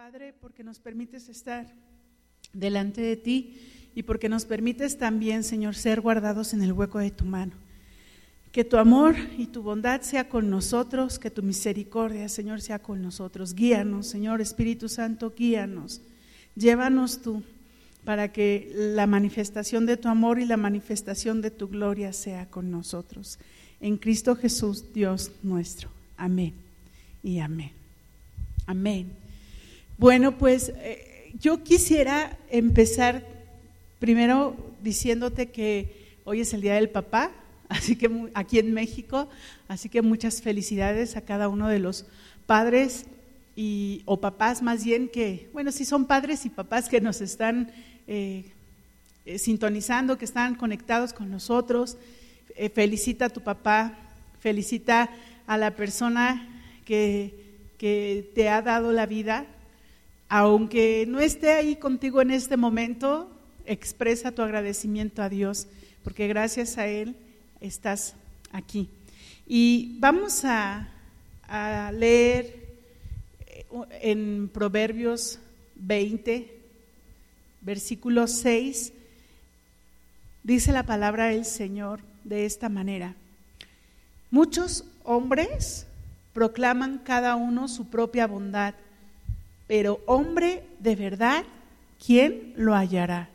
Padre, porque nos permites estar delante de ti y porque nos permites también, Señor, ser guardados en el hueco de tu mano. Que tu amor y tu bondad sea con nosotros, que tu misericordia, Señor, sea con nosotros. Guíanos, Señor Espíritu Santo, guíanos. Llévanos tú para que la manifestación de tu amor y la manifestación de tu gloria sea con nosotros. En Cristo Jesús, Dios nuestro. Amén y amén. Amén. Bueno, pues eh, yo quisiera empezar primero diciéndote que hoy es el Día del Papá, así que aquí en México, así que muchas felicidades a cada uno de los padres y, o papás más bien que, bueno, sí son padres y papás que nos están eh, eh, sintonizando, que están conectados con nosotros. felicita a tu papá, felicita a la persona que te ha dado la vida, aunque no esté ahí contigo en este momento, expresa tu agradecimiento a Dios, porque gracias a Él estás aquí. Y vamos a, leer eh, en Proverbios 20, versículo 6, dice la palabra del Señor de esta manera. Muchos hombres proclaman cada uno su propia bondad pero hombre de verdad, ¿quién lo hallará?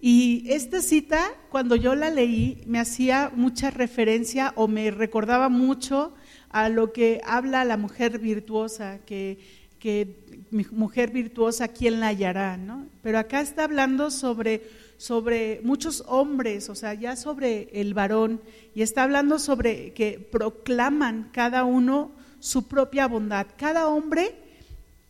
Y esta cita, cuando yo la leí, me hacía mucha referencia o me recordaba mucho a lo que habla la mujer virtuosa, que, que mujer virtuosa, ¿quién la hallará? ¿no? Pero acá está hablando sobre, sobre muchos hombres, o sea, ya sobre el varón, y está hablando sobre que proclaman cada uno su propia bondad. Cada hombre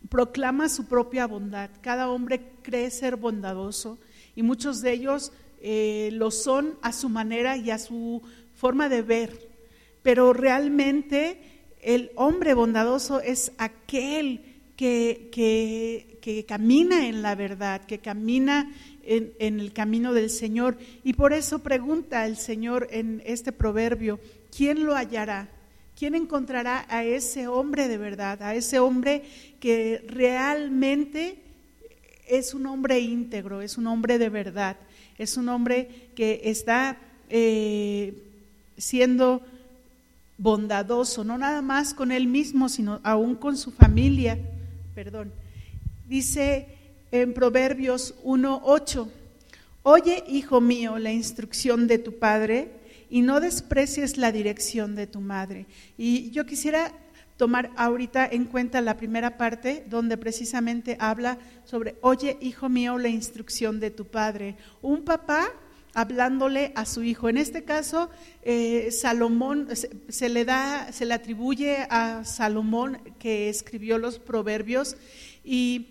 proclama su propia bondad. Cada hombre cree ser bondadoso y muchos de ellos eh, lo son a su manera y a su forma de ver. Pero realmente el hombre bondadoso es aquel que, que, camina en la verdad, que camina en, en, el camino del Señor. Y por eso pregunta el Señor en este proverbio, ¿quién lo hallará? ¿Quién encontrará a ese hombre de verdad, a ese hombre que realmente es un hombre íntegro, es un hombre de verdad, es un hombre que está eh, siendo bondadoso, no nada más con él mismo, sino aún con su familia? Perdón. Dice en Proverbios 1.8, oye, hijo mío, la instrucción de tu padre y no desprecies la dirección de tu madre. Y yo quisiera tomar ahorita en cuenta la primera parte donde precisamente habla sobre, oye, hijo mío, la instrucción de tu padre. Un papá hablándole a su hijo. En este caso, eh, Salomón se, le da, se le atribuye a Salomón que escribió los proverbios y,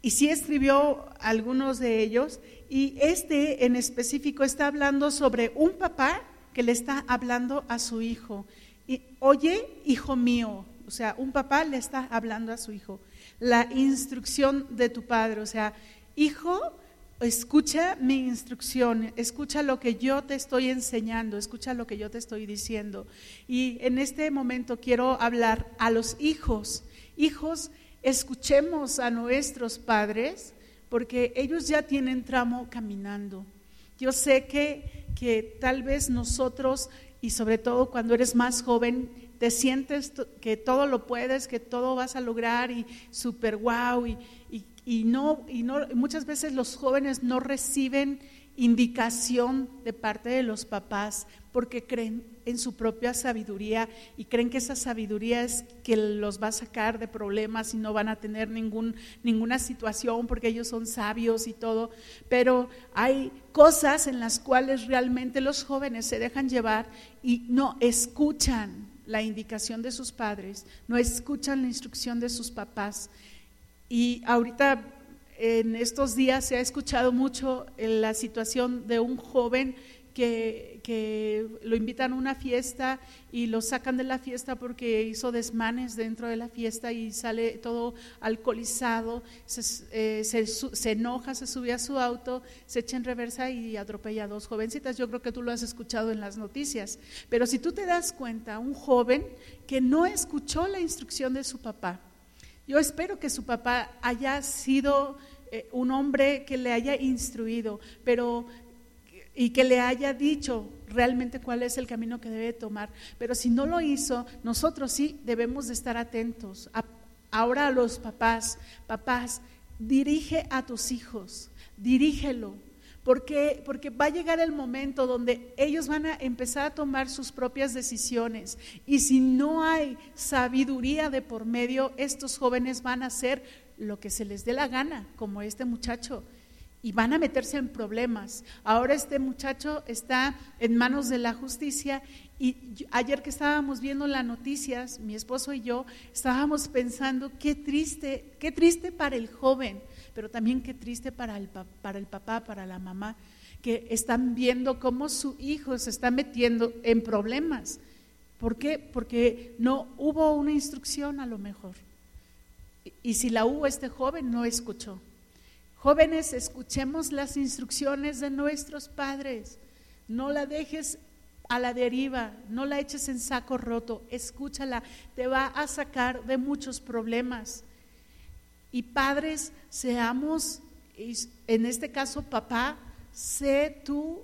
y sí escribió algunos de ellos. Y este en específico está hablando sobre un papá que le está hablando a su hijo. Y, Oye, hijo mío, o sea, un papá le está hablando a su hijo. La instrucción de tu padre, o sea, hijo, escucha mi instrucción, escucha lo que yo te estoy enseñando, escucha lo que yo te estoy diciendo. Y en este momento quiero hablar a los hijos. Hijos, escuchemos a nuestros padres porque ellos ya tienen tramo caminando. Yo sé que que tal vez nosotros, y sobre todo cuando eres más joven, te sientes que todo lo puedes, que todo vas a lograr y súper wow, y, y, no, y no, muchas veces los jóvenes no reciben indicación de parte de los papás porque creen en su propia sabiduría y creen que esa sabiduría es que los va a sacar de problemas y no van a tener ningún, ninguna situación porque ellos son sabios y todo. Pero hay cosas en las cuales realmente los jóvenes se dejan llevar y no escuchan la indicación de sus padres, no escuchan la instrucción de sus papás. Y ahorita en estos días se ha escuchado mucho la situación de un joven que, lo invitan a una fiesta y lo sacan de la fiesta porque hizo desmanes dentro de la fiesta y sale todo alcoholizado, se, eh, se, enoja, se sube a su auto, se echa en reversa y atropella a dos jovencitas. Yo creo que tú lo has escuchado en las noticias. Pero si tú te das cuenta, un joven que no escuchó la instrucción de su papá, Yo espero que su papá haya sido eh, un hombre que le haya instruido, pero y que le haya dicho realmente cuál es el camino que debe tomar. Pero si no lo hizo, nosotros sí debemos de estar atentos. ahora a los papás, papás, dirige a tus hijos, dirígelo. Porque, porque va a llegar el momento donde ellos van a empezar a tomar sus propias decisiones. Y si no hay sabiduría de por medio, estos jóvenes van a hacer lo que se les dé la gana, como este muchacho y van a meterse en problemas. Ahora este muchacho está en manos de la justicia y ayer que estábamos viendo las noticias, mi esposo y yo estábamos pensando qué triste, qué triste para el joven, pero también qué triste para el, para el papá, para la mamá, que están viendo cómo su hijo se está metiendo en problemas. ¿Por qué? Porque no hubo una instrucción a lo mejor. Y si la hubo, este joven no escuchó. Jóvenes, escuchemos las instrucciones de nuestros padres. No la dejes a la deriva, no la eches en saco roto, escúchala, te va a sacar de muchos problemas. Y padres, seamos, en este caso papá, sé tú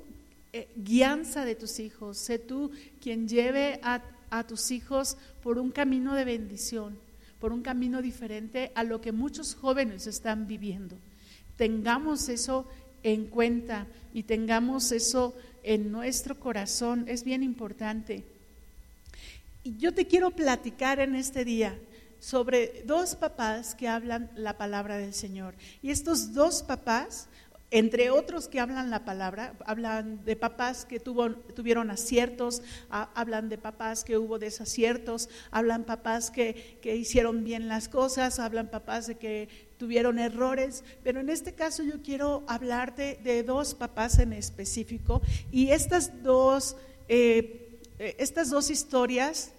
eh, guianza de tus hijos, sé tú quien lleve a, a tus hijos por un camino de bendición, por un camino diferente a lo que muchos jóvenes están viviendo tengamos eso en cuenta y tengamos eso en nuestro corazón. Es bien importante. Y yo te quiero platicar en este día sobre dos papás que hablan la palabra del Señor. Y estos dos papás entre otros que hablan la palabra, hablan de papás que tuvo, tuvieron aciertos, hablan de papás que hubo desaciertos, hablan papás que, que, hicieron bien las cosas, hablan papás de que tuvieron errores, pero en este caso yo quiero hablarte de dos papás en específico y estas dos, eh, eh, estas dos historias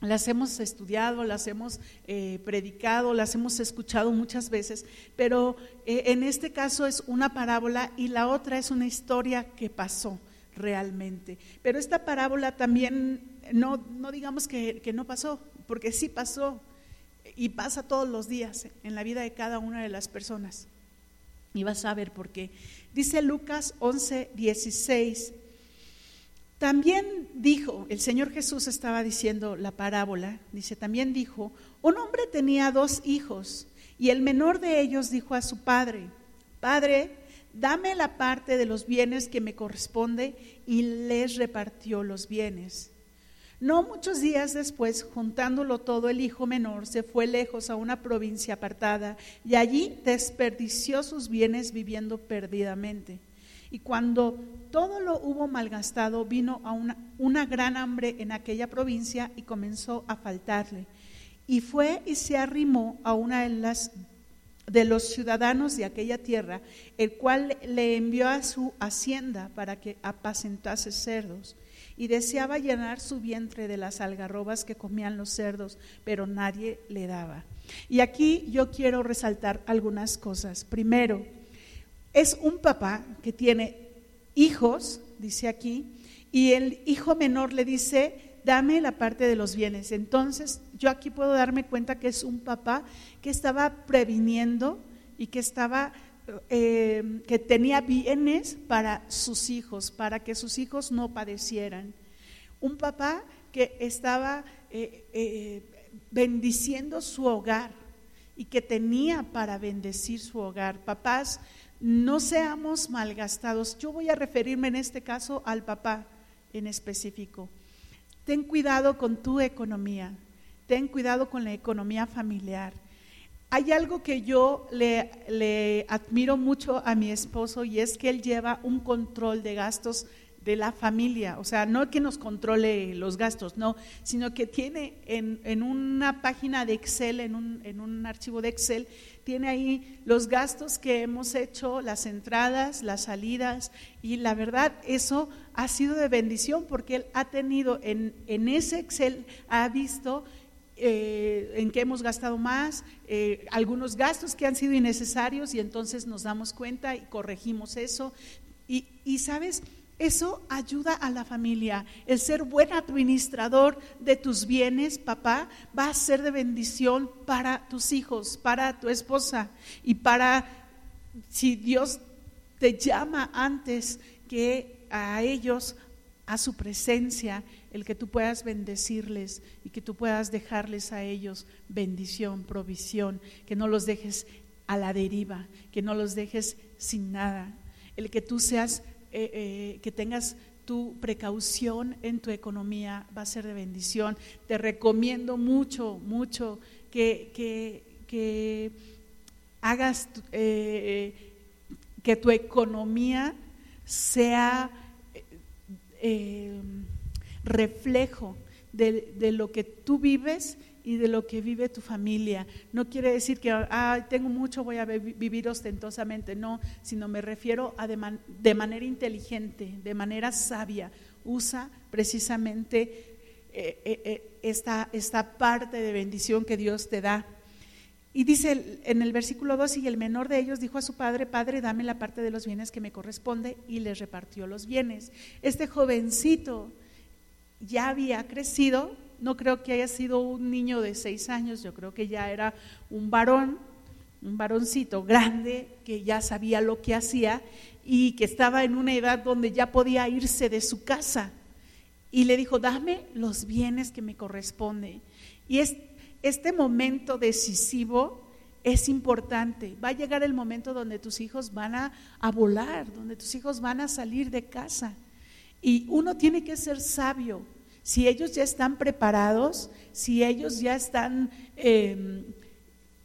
las hemos estudiado, las hemos eh, predicado, las hemos escuchado muchas veces, pero eh, en este caso es una parábola y la otra es una historia que pasó realmente. Pero esta parábola también, no, no digamos que, que no pasó, porque sí pasó y pasa todos los días en la vida de cada una de las personas. Y vas a ver por qué. Dice Lucas 11, 16. También dijo, el Señor Jesús estaba diciendo la parábola, dice, también dijo, un hombre tenía dos hijos y el menor de ellos dijo a su padre, Padre, dame la parte de los bienes que me corresponde y les repartió los bienes. No muchos días después, juntándolo todo, el hijo menor se fue lejos a una provincia apartada y allí desperdició sus bienes viviendo perdidamente. Y cuando todo lo hubo malgastado, vino a una, gran hambre en aquella provincia y comenzó a faltarle. Y fue y se arrimó a una de los ciudadanos de aquella tierra, el cual le envió a su hacienda para que apacentase cerdos. Y deseaba llenar su vientre de las algarrobas que comían los cerdos, pero nadie le daba. Y aquí yo quiero resaltar algunas cosas. Primero, es un papá que tiene hijos, dice aquí, y el hijo menor le dice, dame la parte de los bienes. Entonces, yo aquí puedo darme cuenta que es un papá que estaba previniendo y que estaba, eh, que tenía bienes para sus hijos, para que sus hijos no padecieran. Un papá que estaba eh, eh, bendiciendo su hogar y que tenía para bendecir su hogar. Papás no seamos malgastados. Yo voy a referirme en este caso al papá en específico. Ten cuidado con tu economía, ten cuidado con la economía familiar. Hay algo que yo le, admiro mucho a mi esposo y es que él lleva un control de gastos de la familia, o sea, no que nos controle los gastos, no, sino que tiene en, una página de Excel, en un, en un archivo de Excel, tiene ahí los gastos que hemos hecho, las entradas, las salidas, y la verdad eso ha sido de bendición porque él ha tenido en, en ese Excel, ha visto eh, en qué hemos gastado más, eh, algunos gastos que han sido innecesarios y entonces nos damos cuenta y corregimos eso. Y, y sabes, Eso ayuda a la familia. El ser buen administrador de tus bienes, papá, va a ser de bendición para tus hijos, para tu esposa y para, si Dios te llama antes que a ellos, a su presencia, el que tú puedas bendecirles y que tú puedas dejarles a ellos bendición, provisión, que no los dejes a la deriva, que no los dejes sin nada, el que tú seas eh, eh, que tengas tu precaución en tu economía va a ser de bendición. Te recomiendo mucho, mucho que, que, hagas eh, que tu economía sea reflejo de, de, lo que tú vives y de lo que vive tu familia. No quiere decir que tengo mucho, voy a vivir ostentosamente, no, sino me refiero a de, manera inteligente, de manera sabia. Usa precisamente eh, eh, eh, esta, esta parte de bendición que Dios te da. Y dice en el versículo 2, y el menor de ellos dijo a su padre, Padre, dame la parte de los bienes que me corresponde, y les repartió los bienes. Este jovencito ya había crecido, no creo que haya sido un niño de seis años, yo creo que ya era un varón, un varoncito grande que ya sabía lo que hacía y que estaba en una edad donde ya podía irse de su casa. Y le dijo, dame los bienes que me corresponden. Y es, este momento decisivo es importante. Va a llegar el momento donde tus hijos van a, a volar, donde tus hijos van a salir de casa. Y uno tiene que ser sabio si ellos ya están preparados, si ellos ya están em,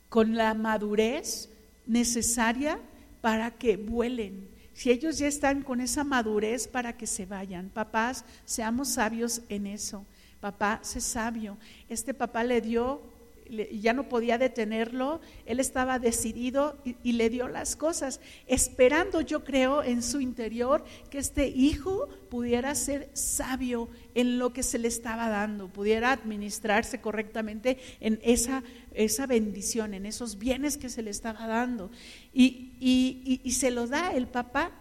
con la madurez necesaria para que vuelen, si ellos ya están con esa madurez para que se vayan. Papás, seamos sabios en eso. Papá, sé sabio. Este papá le dio ya no podía detenerlo, él estaba decidido y, le dio las cosas, esperando yo creo en su interior que este hijo pudiera ser sabio en lo que se le estaba dando, pudiera administrarse correctamente en esa, esa bendición, en esos bienes que se le estaba dando. Y, y se lo da el papá.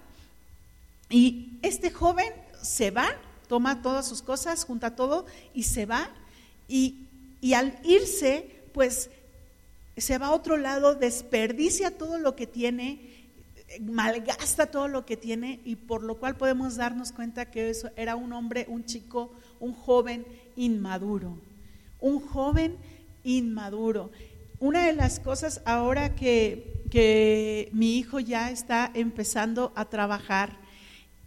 Y este joven se va, toma todas sus cosas, junta todo y se va. Y, y al irse, pues se va a otro lado, desperdicia todo lo que tiene, malgasta todo lo que tiene y por lo cual podemos darnos cuenta que eso era un hombre, un chico, un joven inmaduro, un joven inmaduro. Una de las cosas ahora que, que mi hijo ya está empezando a trabajar,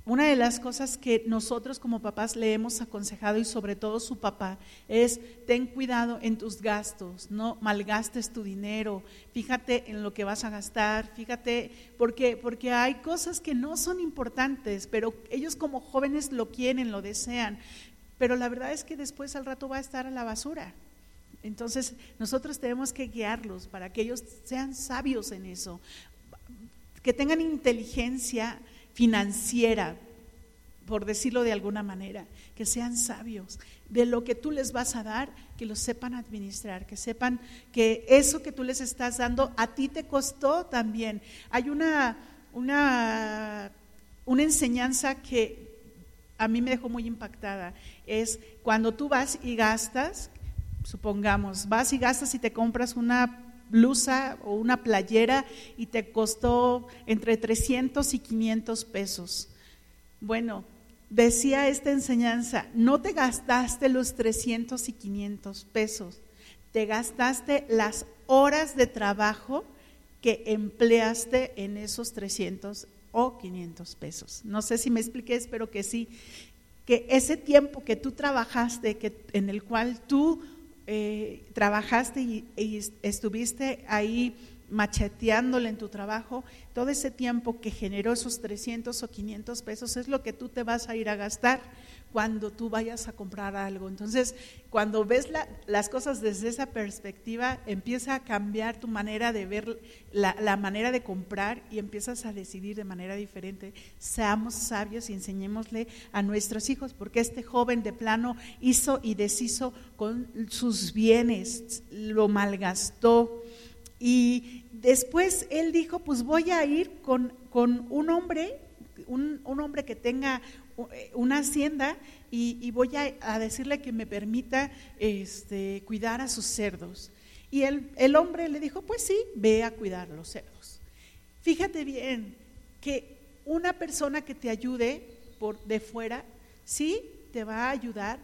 una de las cosas que nosotros como papás le hemos aconsejado y sobre todo su papá es ten cuidado en tus gastos, no malgastes tu dinero, fíjate en lo que vas a gastar, fíjate porque porque hay cosas que no son importantes, pero ellos como jóvenes lo quieren, lo desean, pero la verdad es que después al rato va a estar a la basura. Entonces, nosotros tenemos que guiarlos para que ellos sean sabios en eso, que tengan inteligencia financiera, por decirlo de alguna manera, que sean sabios de lo que tú les vas a dar, que lo sepan administrar, que sepan que eso que tú les estás dando a ti te costó también. Hay una, una, una enseñanza que a mí me dejó muy impactada, es cuando tú vas y gastas, supongamos, vas y gastas y te compras una blusa o una playera y te costó entre 300 y 500 pesos. Bueno, decía esta enseñanza, no te gastaste los 300 y 500 pesos, te gastaste las horas de trabajo que empleaste en esos 300 o 500 pesos. No sé si me expliqué, espero que sí, que ese tiempo que tú trabajaste, que, en el cual tú eh, trabajaste y, estuviste ahí macheteándole en tu trabajo, todo ese tiempo que generó esos 300 o 500 pesos es lo que tú te vas a ir a gastar cuando tú vayas a comprar algo. Entonces, cuando ves las cosas desde esa perspectiva, empieza a cambiar tu manera de ver la, manera de comprar y empiezas a decidir de manera diferente. Seamos sabios y enseñémosle a nuestros hijos, porque este joven de plano hizo y deshizo con sus bienes, lo malgastó. Y después él dijo, pues voy a ir con, con un hombre, un, un hombre que tenga una hacienda y, voy a, decirle que me permita este, cuidar a sus cerdos. Y el, el hombre le dijo, pues sí, ve a cuidar los cerdos. Fíjate bien que una persona que te ayude por de fuera, sí, te va a ayudar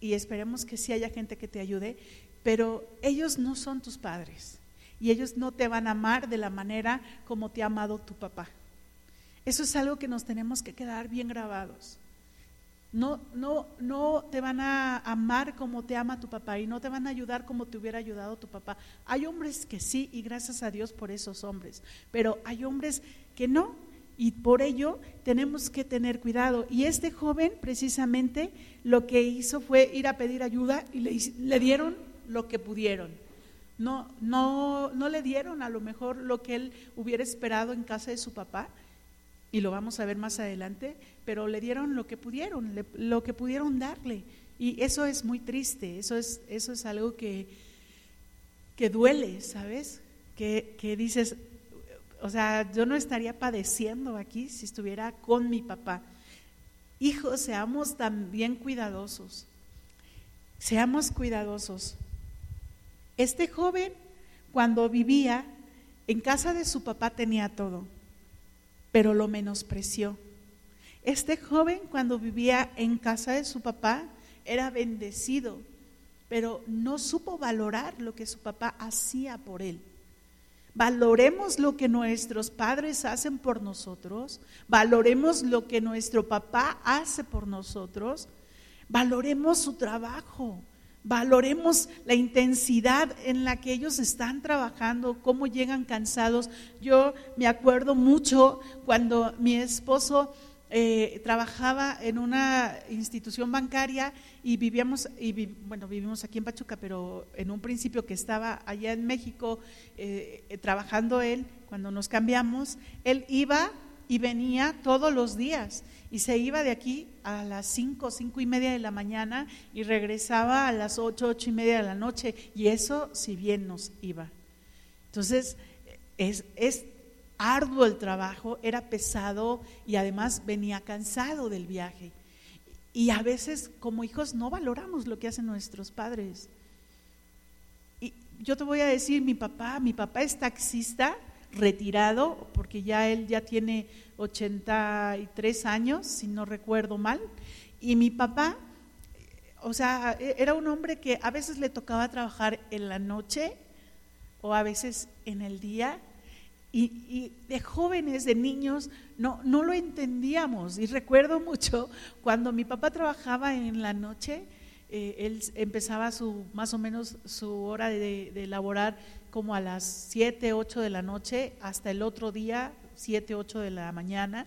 y esperemos que sí haya gente que te ayude, pero ellos no son tus padres y ellos no te van a amar de la manera como te ha amado tu papá. Eso es algo que nos tenemos que quedar bien grabados. No, no, no te van a amar como te ama tu papá y no te van a ayudar como te hubiera ayudado tu papá. Hay hombres que sí y gracias a Dios por esos hombres, pero hay hombres que no y por ello tenemos que tener cuidado. Y este joven precisamente lo que hizo fue ir a pedir ayuda y le, dieron lo que pudieron. No, no, no le dieron a lo mejor lo que él hubiera esperado en casa de su papá, y lo vamos a ver más adelante, pero le dieron lo que pudieron, lo que pudieron darle. Y eso es muy triste, eso es, eso es algo que, que duele, ¿sabes? Que, que dices, o sea, yo no estaría padeciendo aquí si estuviera con mi papá. Hijos, seamos también cuidadosos. Seamos cuidadosos. Este joven, cuando vivía en casa de su papá, tenía todo, pero lo menospreció. Este joven, cuando vivía en casa de su papá, era bendecido, pero no supo valorar lo que su papá hacía por él. Valoremos lo que nuestros padres hacen por nosotros, valoremos lo que nuestro papá hace por nosotros, valoremos su trabajo, valoremos la intensidad en la que ellos están trabajando, cómo llegan cansados. Yo me acuerdo mucho cuando mi esposo eh, trabajaba en una institución bancaria y vivíamos, y bueno, vivimos aquí en Pachuca, pero en un principio que estaba allá en México eh, trabajando él, cuando nos cambiamos, él iba y venía todos los días y se iba de aquí a las cinco, cinco y media de la mañana y regresaba a las ocho, ocho y media de la noche y eso si bien nos iba. Entonces, es, es arduo el trabajo, era pesado y además venía cansado del viaje. Y a veces como hijos no valoramos lo que hacen nuestros padres. Y yo te voy a decir, mi papá, mi papá es taxista, retirado, porque ya él ya tiene 83 años, si no recuerdo mal, y mi papá, o sea, era un hombre que a veces le tocaba trabajar en la noche o a veces en el día, y, de jóvenes, de niños, no, no lo entendíamos. Y recuerdo mucho cuando mi papá trabajaba en la noche, eh, él empezaba su, más o menos su hora de, de laborar como a las 7, 8 de la noche hasta el otro día, 7, 8 de la mañana.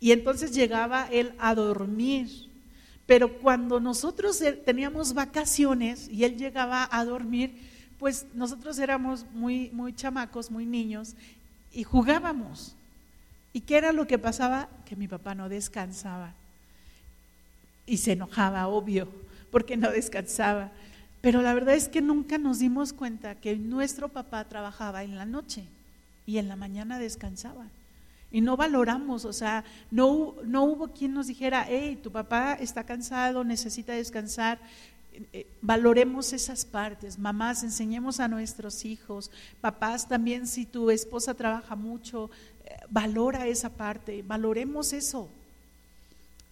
Y entonces llegaba él a dormir. Pero cuando nosotros eh, teníamos vacaciones y él llegaba a dormir, pues nosotros éramos muy, muy chamacos, muy niños, y jugábamos. ¿Y qué era lo que pasaba? Que mi papá no descansaba. Y se enojaba, obvio, porque no descansaba. Pero la verdad es que nunca nos dimos cuenta que nuestro papá trabajaba en la noche y en la mañana descansaba. Y no valoramos, o sea, no, no hubo quien nos dijera, hey, tu papá está cansado, necesita descansar. Eh, valoremos esas partes, mamás, enseñemos a nuestros hijos, papás también, si tu esposa trabaja mucho, eh, valora esa parte, valoremos eso.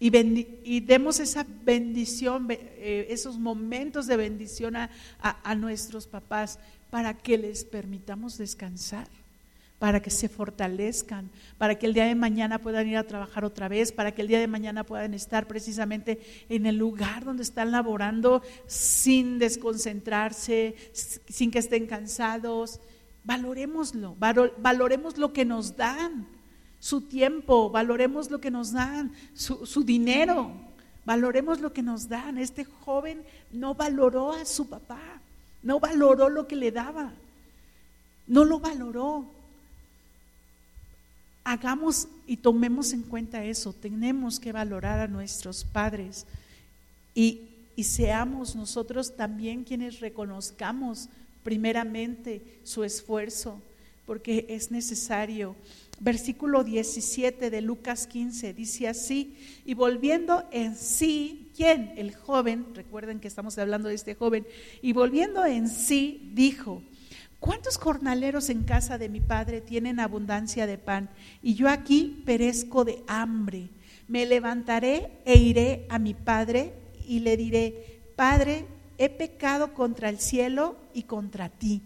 Y, y demos esa bendición, eh, esos momentos de bendición a nuestros papás para que les permitamos descansar para que se fortalezcan, para que el día de mañana puedan ir a trabajar otra vez, para que el día de mañana puedan estar precisamente en el lugar donde están laborando sin desconcentrarse, sin que estén cansados. Valoremoslo, valoremos lo que nos dan, su tiempo, valoremos lo que nos dan, su, su dinero, valoremos lo que nos dan. Este joven no valoró a su papá, no valoró lo que le daba, no lo valoró hagamos y tomemos en cuenta eso. Tenemos que valorar a nuestros padres y, seamos nosotros también quienes reconozcamos primeramente su esfuerzo. porque es necesario. Versículo 17 de Lucas 15 dice así, y volviendo en sí, ¿quién? El joven, recuerden que estamos hablando de este joven, y volviendo en sí, dijo, ¿cuántos jornaleros en casa de mi padre tienen abundancia de pan? Y yo aquí perezco de hambre. Me levantaré e iré a mi padre y le diré, Padre, he pecado contra el cielo y contra ti.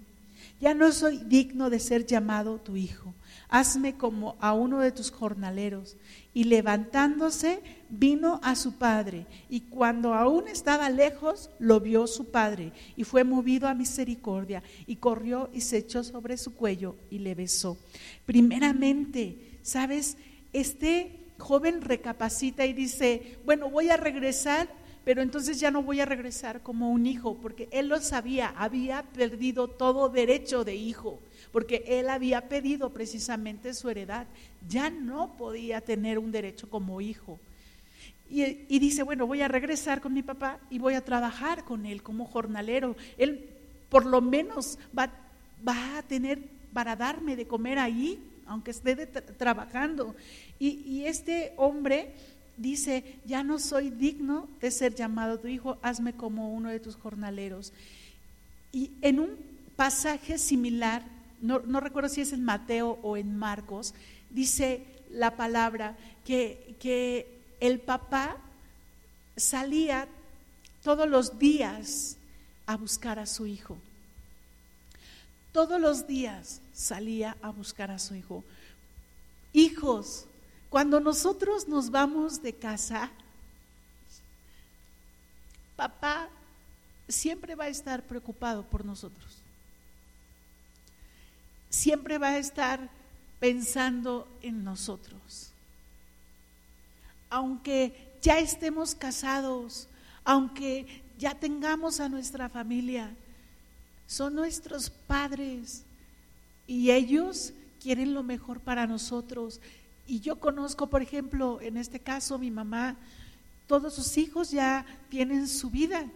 Ya no soy digno de ser llamado tu hijo hazme como a uno de tus jornaleros. Y levantándose, vino a su padre, y cuando aún estaba lejos, lo vio su padre, y fue movido a misericordia, y corrió y se echó sobre su cuello y le besó. Primeramente, ¿sabes? Este joven recapacita y dice, bueno, voy a regresar pero entonces ya no voy a regresar como un hijo, porque él lo sabía, había perdido todo derecho de hijo porque él había pedido precisamente su heredad. Ya no podía tener un derecho como hijo. Y, dice, bueno, voy a regresar con mi papá y voy a trabajar con él como jornalero. Él por lo menos va, va a tener para darme de comer ahí, aunque esté trabajando. Y, y este hombre dice, ya no soy digno de ser llamado tu hijo, hazme como uno de tus jornaleros. Y en un pasaje similar no, recuerdo si es en Mateo o en Marcos, dice la palabra que, que el papá salía todos los días a buscar a su hijo. Todos los días salía a buscar a su hijo. Hijos, cuando nosotros nos vamos de casa, papá siempre va a estar preocupado por nosotros siempre va a estar pensando en nosotros. Aunque ya estemos casados, aunque ya tengamos a nuestra familia, son nuestros padres y ellos quieren lo mejor para nosotros. Y yo conozco, por ejemplo, en este caso, mi mamá, todos sus hijos ya tienen su vida,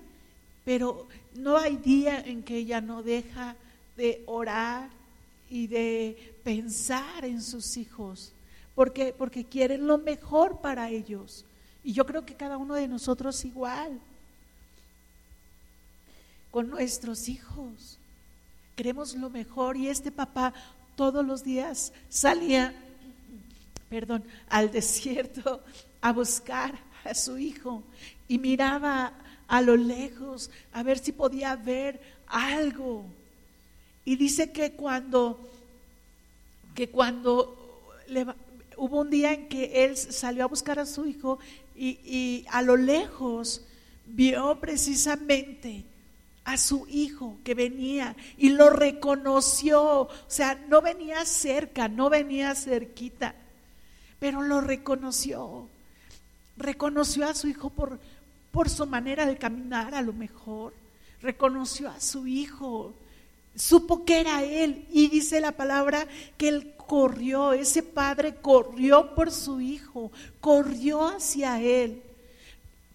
pero no hay día en que ella no deja de orar, y de pensar en sus hijos, porque, porque quieren lo mejor para ellos. Y yo creo que cada uno de nosotros igual, con nuestros hijos, queremos lo mejor. Y este papá todos los días salía, perdón, al desierto a buscar a su hijo. Y miraba a lo lejos a ver si podía ver algo. Y dice que cuando, que cuando hubo un día en que él salió a buscar a su hijo y, a lo lejos vio precisamente a su hijo que venía y lo reconoció, o sea, no venía cerca, no venía cerquita, pero lo reconoció. Reconoció a su hijo por, por su manera de caminar a lo mejor, reconoció a su hijo. Supo que era él. Y dice la palabra que él corrió, ese padre corrió por su hijo, corrió hacia él.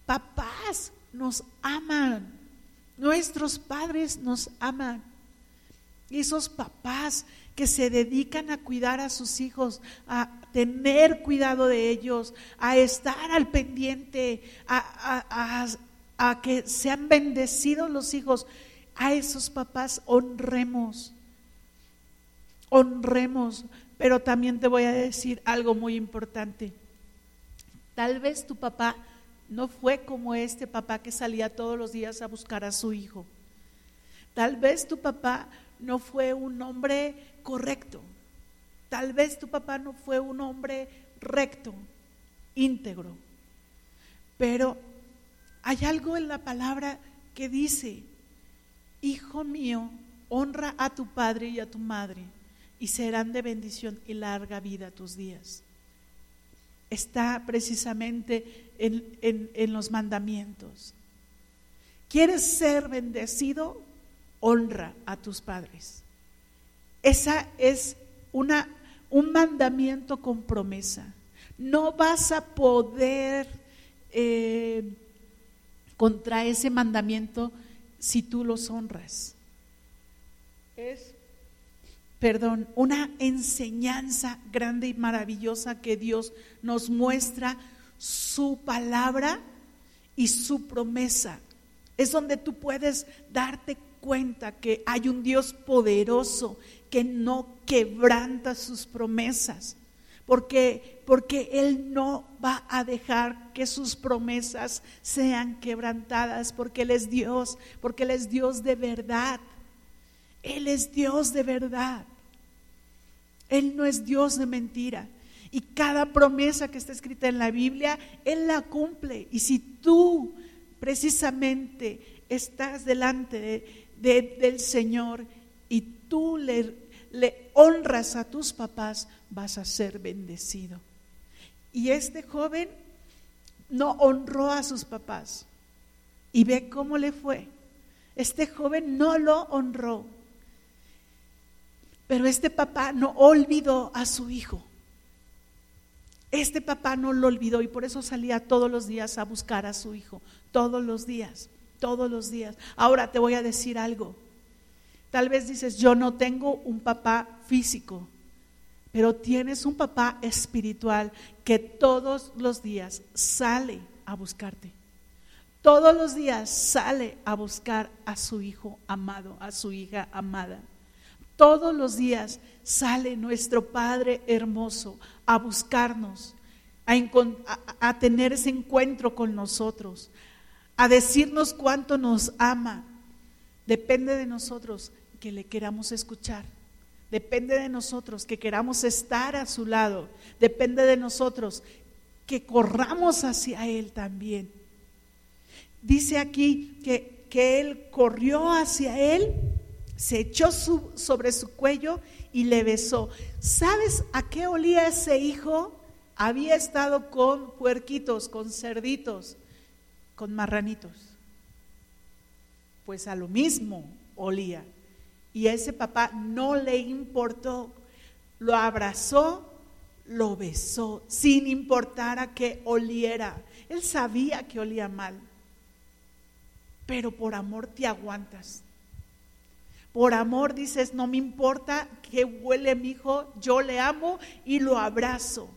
Papás nos aman, nuestros padres nos aman. Esos papás que se dedican a cuidar a sus hijos, a tener cuidado de ellos, a estar al pendiente, a, a que sean bendecidos los hijos a esos papás honremos, honremos, pero también te voy a decir algo muy importante. Tal vez tu papá no fue como este papá que salía todos los días a buscar a su hijo. Tal vez tu papá no fue un hombre correcto. Tal vez tu papá no fue un hombre recto, íntegro. Pero hay algo en la palabra que dice, Hijo mío, honra a tu padre y a tu madre, y serán de bendición y larga vida tus días. Está precisamente en, los mandamientos. ¿Quieres ser bendecido? Honra a tus padres. Esa es una, un mandamiento con promesa. No vas a poder eh, contra ese mandamiento si tú los honras. Es perdón, una enseñanza grande y maravillosa que Dios nos muestra su palabra y su promesa. Es donde tú puedes darte cuenta que hay un Dios poderoso que no quebranta sus promesas, porque, porque Él no va a dejar que sus promesas sean quebrantadas, porque Él es Dios, porque Él es Dios de verdad. Él es Dios de verdad. Él no es Dios de mentira. Y cada promesa que está escrita en la Biblia, Él la cumple. Y si tú precisamente estás delante del Señor y tú le, le honras a tus papás, vas a ser bendecido. Y este joven no honró a sus papás. Y ve cómo le fue. Este joven no lo honró. Pero este papá no olvidó a su hijo. Este papá no lo olvidó y por eso salía todos los días a buscar a su hijo. Todos los días, todos los días. Ahora te voy a decir algo. Tal vez dices, yo no tengo un papá físico, pero tienes un papá espiritual que todos los días sale a buscarte. Todos los días sale a buscar a su hijo amado, a su hija amada. Todos los días sale nuestro Padre hermoso a buscarnos, a, tener ese encuentro con nosotros, a decirnos cuánto nos ama. Depende de nosotros que le queramos escuchar. Depende de nosotros que queramos estar a su lado. Depende de nosotros que corramos hacia Él también. Dice aquí que, que Él corrió hacia Él se echó sobre su cuello y le besó. ¿Sabes a qué olía ese hijo? Había estado con puerquitos, con cerditos, con marranitos. Pues a lo mismo olía. Y a ese papá no le importó. Lo abrazó, lo besó, sin importar a qué oliera. Él sabía que olía mal. Pero por amor te aguantas. Por amor dices, no me importa que huele mi hijo, yo le amo y lo abrazo.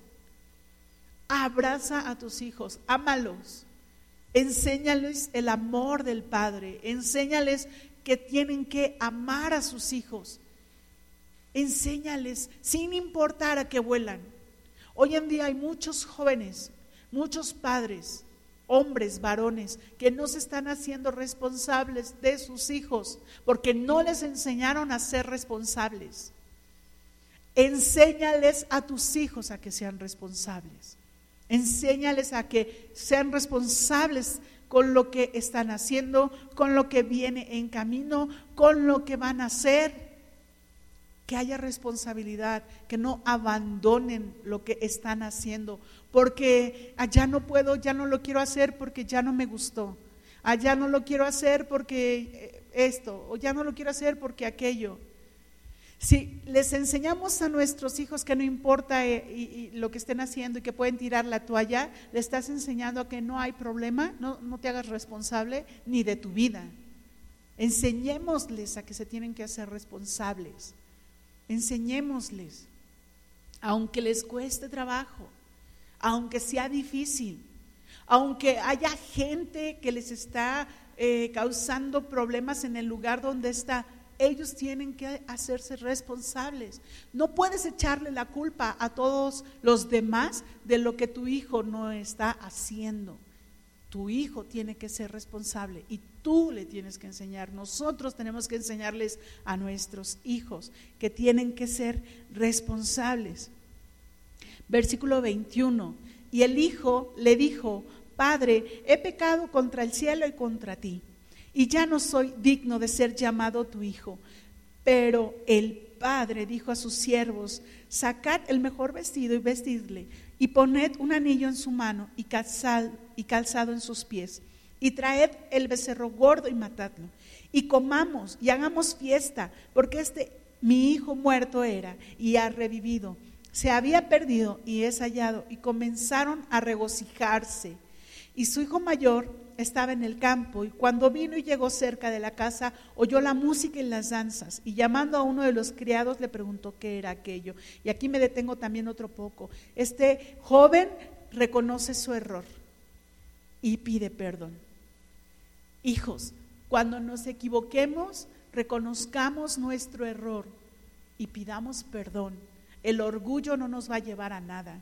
Abraza a tus hijos, ámalos. Enséñales el amor del Padre. Enséñales que tienen que amar a sus hijos. Enséñales sin importar a qué vuelan. Hoy en día hay muchos jóvenes, muchos padres hombres, varones, que no se están haciendo responsables de sus hijos porque no les enseñaron a ser responsables. Enséñales a tus hijos a que sean responsables. Enséñales a que sean responsables con lo que están haciendo, con lo que viene en camino, con lo que van a hacer que haya responsabilidad, que no abandonen lo que están haciendo, porque allá no puedo, ya no lo quiero hacer porque ya no me gustó, allá no lo quiero hacer porque eh, esto, o ya no lo quiero hacer porque aquello. Si les enseñamos a nuestros hijos que no importa eh, lo que estén haciendo y que pueden tirar la toalla, le estás enseñando a que no hay problema, no, no te hagas responsable ni de tu vida. Enseñémosles a que se tienen que hacer responsables. Enseñémosles, aunque les cueste trabajo, aunque sea difícil, aunque haya gente que les está eh, causando problemas en el lugar donde está, ellos tienen que hacerse responsables. No puedes echarle la culpa a todos los demás de lo que tu hijo no está haciendo. Tu hijo tiene que ser responsable y tú le tienes que enseñar. Nosotros tenemos que enseñarles a nuestros hijos que tienen que ser responsables. Versículo 21. Y el hijo le dijo, Padre, he pecado contra el cielo y contra ti, y ya no soy digno de ser llamado tu hijo. Pero el padre dijo a sus siervos, sacad el mejor vestido y vestidle, y poned un anillo en su mano y calzado, y calzado en sus pies, y traed el becerro gordo y matadlo, y comamos y hagamos fiesta, porque este mi hijo muerto era y ha revivido, se había perdido y es hallado, y comenzaron a regocijarse. Y su hijo mayor estaba en el campo y cuando vino y llegó cerca de la casa, oyó la música y las danzas y llamando a uno de los criados le preguntó qué era aquello. Y aquí me detengo también otro poco. Este joven reconoce su error y pide perdón. Hijos, cuando nos equivoquemos, reconozcamos nuestro error y pidamos perdón. El orgullo no nos va a llevar a nada.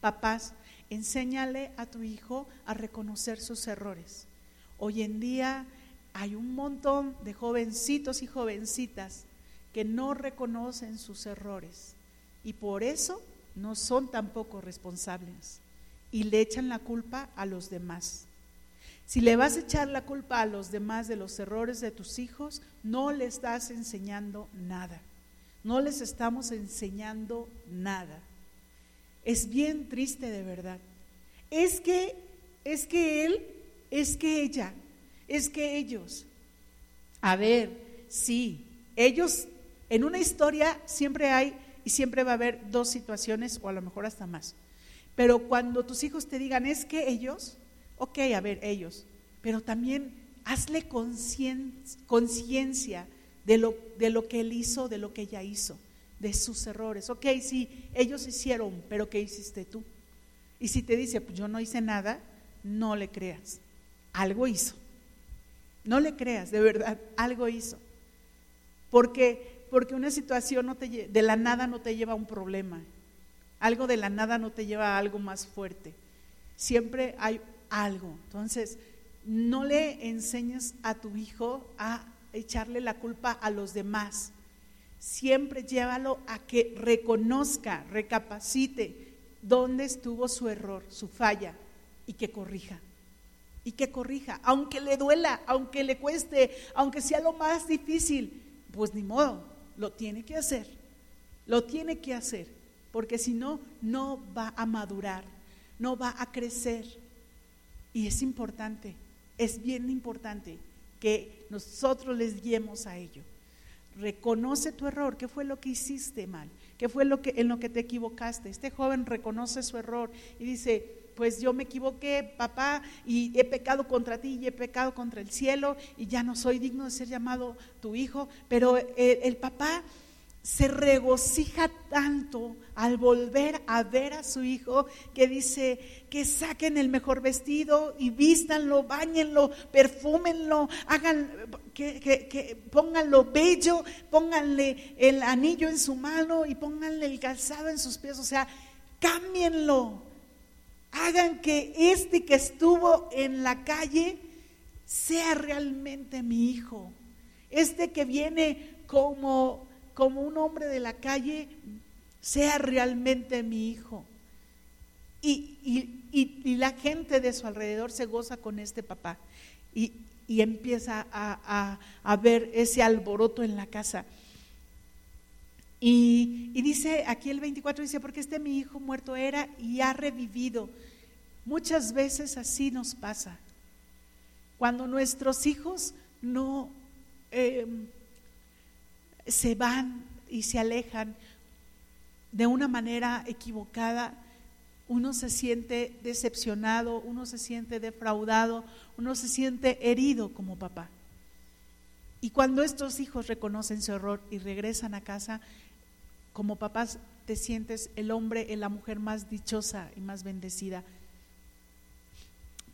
Papás, enséñale a tu hijo a reconocer sus errores. Hoy en día hay un montón de jovencitos y jovencitas que no reconocen sus errores y por eso no son tampoco responsables y le echan la culpa a los demás. Si le vas a echar la culpa a los demás de los errores de tus hijos, no le estás enseñando nada. No les estamos enseñando nada. Es bien triste de verdad. Es que, es que él, es que ella, es que ellos. A ver, sí, ellos, en una historia siempre hay y siempre va a haber dos situaciones o a lo mejor hasta más. Pero cuando tus hijos te digan, es que ellos, ok, a ver, ellos, pero también hazle conciencia de lo, de lo que él hizo, de lo que ella hizo de sus errores. Ok, sí, ellos hicieron, pero ¿qué hiciste tú? Y si te dice, pues yo no hice nada, no le creas. Algo hizo. No le creas, de verdad, algo hizo. Porque, porque una situación no te, de la nada no te lleva a un problema. Algo de la nada no te lleva a algo más fuerte. Siempre hay algo. Entonces, no le enseñes a tu hijo a echarle la culpa a los demás siempre llévalo a que reconozca, recapacite dónde estuvo su error, su falla y que corrija. Y que corrija, aunque le duela, aunque le cueste, aunque sea lo más difícil, pues ni modo, lo tiene que hacer. Lo tiene que hacer, porque si no, no va a madurar, no va a crecer. Y es importante, es bien importante que nosotros les guiemos a ello. Reconoce tu error, qué fue lo que hiciste mal, qué fue lo que en lo que te equivocaste. Este joven reconoce su error y dice, pues yo me equivoqué, papá, y he pecado contra ti y he pecado contra el cielo y ya no soy digno de ser llamado tu hijo, pero el papá se regocija tanto al volver a ver a su hijo que dice que saquen el mejor vestido y vístanlo, bañenlo, perfúmenlo, hagan que, que, pónganlo bello, pónganle el anillo en su mano y pónganle el calzado en sus pies, o sea, cámbienlo. Hagan que este que estuvo en la calle sea realmente mi hijo. Este que viene como como un hombre de la calle sea realmente mi hijo. Y, la gente de su alrededor se goza con este papá y, empieza a, a, ver ese alboroto en la casa. Y, dice, aquí el 24 dice, porque este mi hijo muerto era y ha revivido. Muchas veces así nos pasa. Cuando nuestros hijos no... Eh, se van y se alejan de una manera equivocada, uno se siente decepcionado, uno se siente defraudado, uno se siente herido como papá. Y cuando estos hijos reconocen su error y regresan a casa, como papás te sientes el hombre la mujer más dichosa y más bendecida.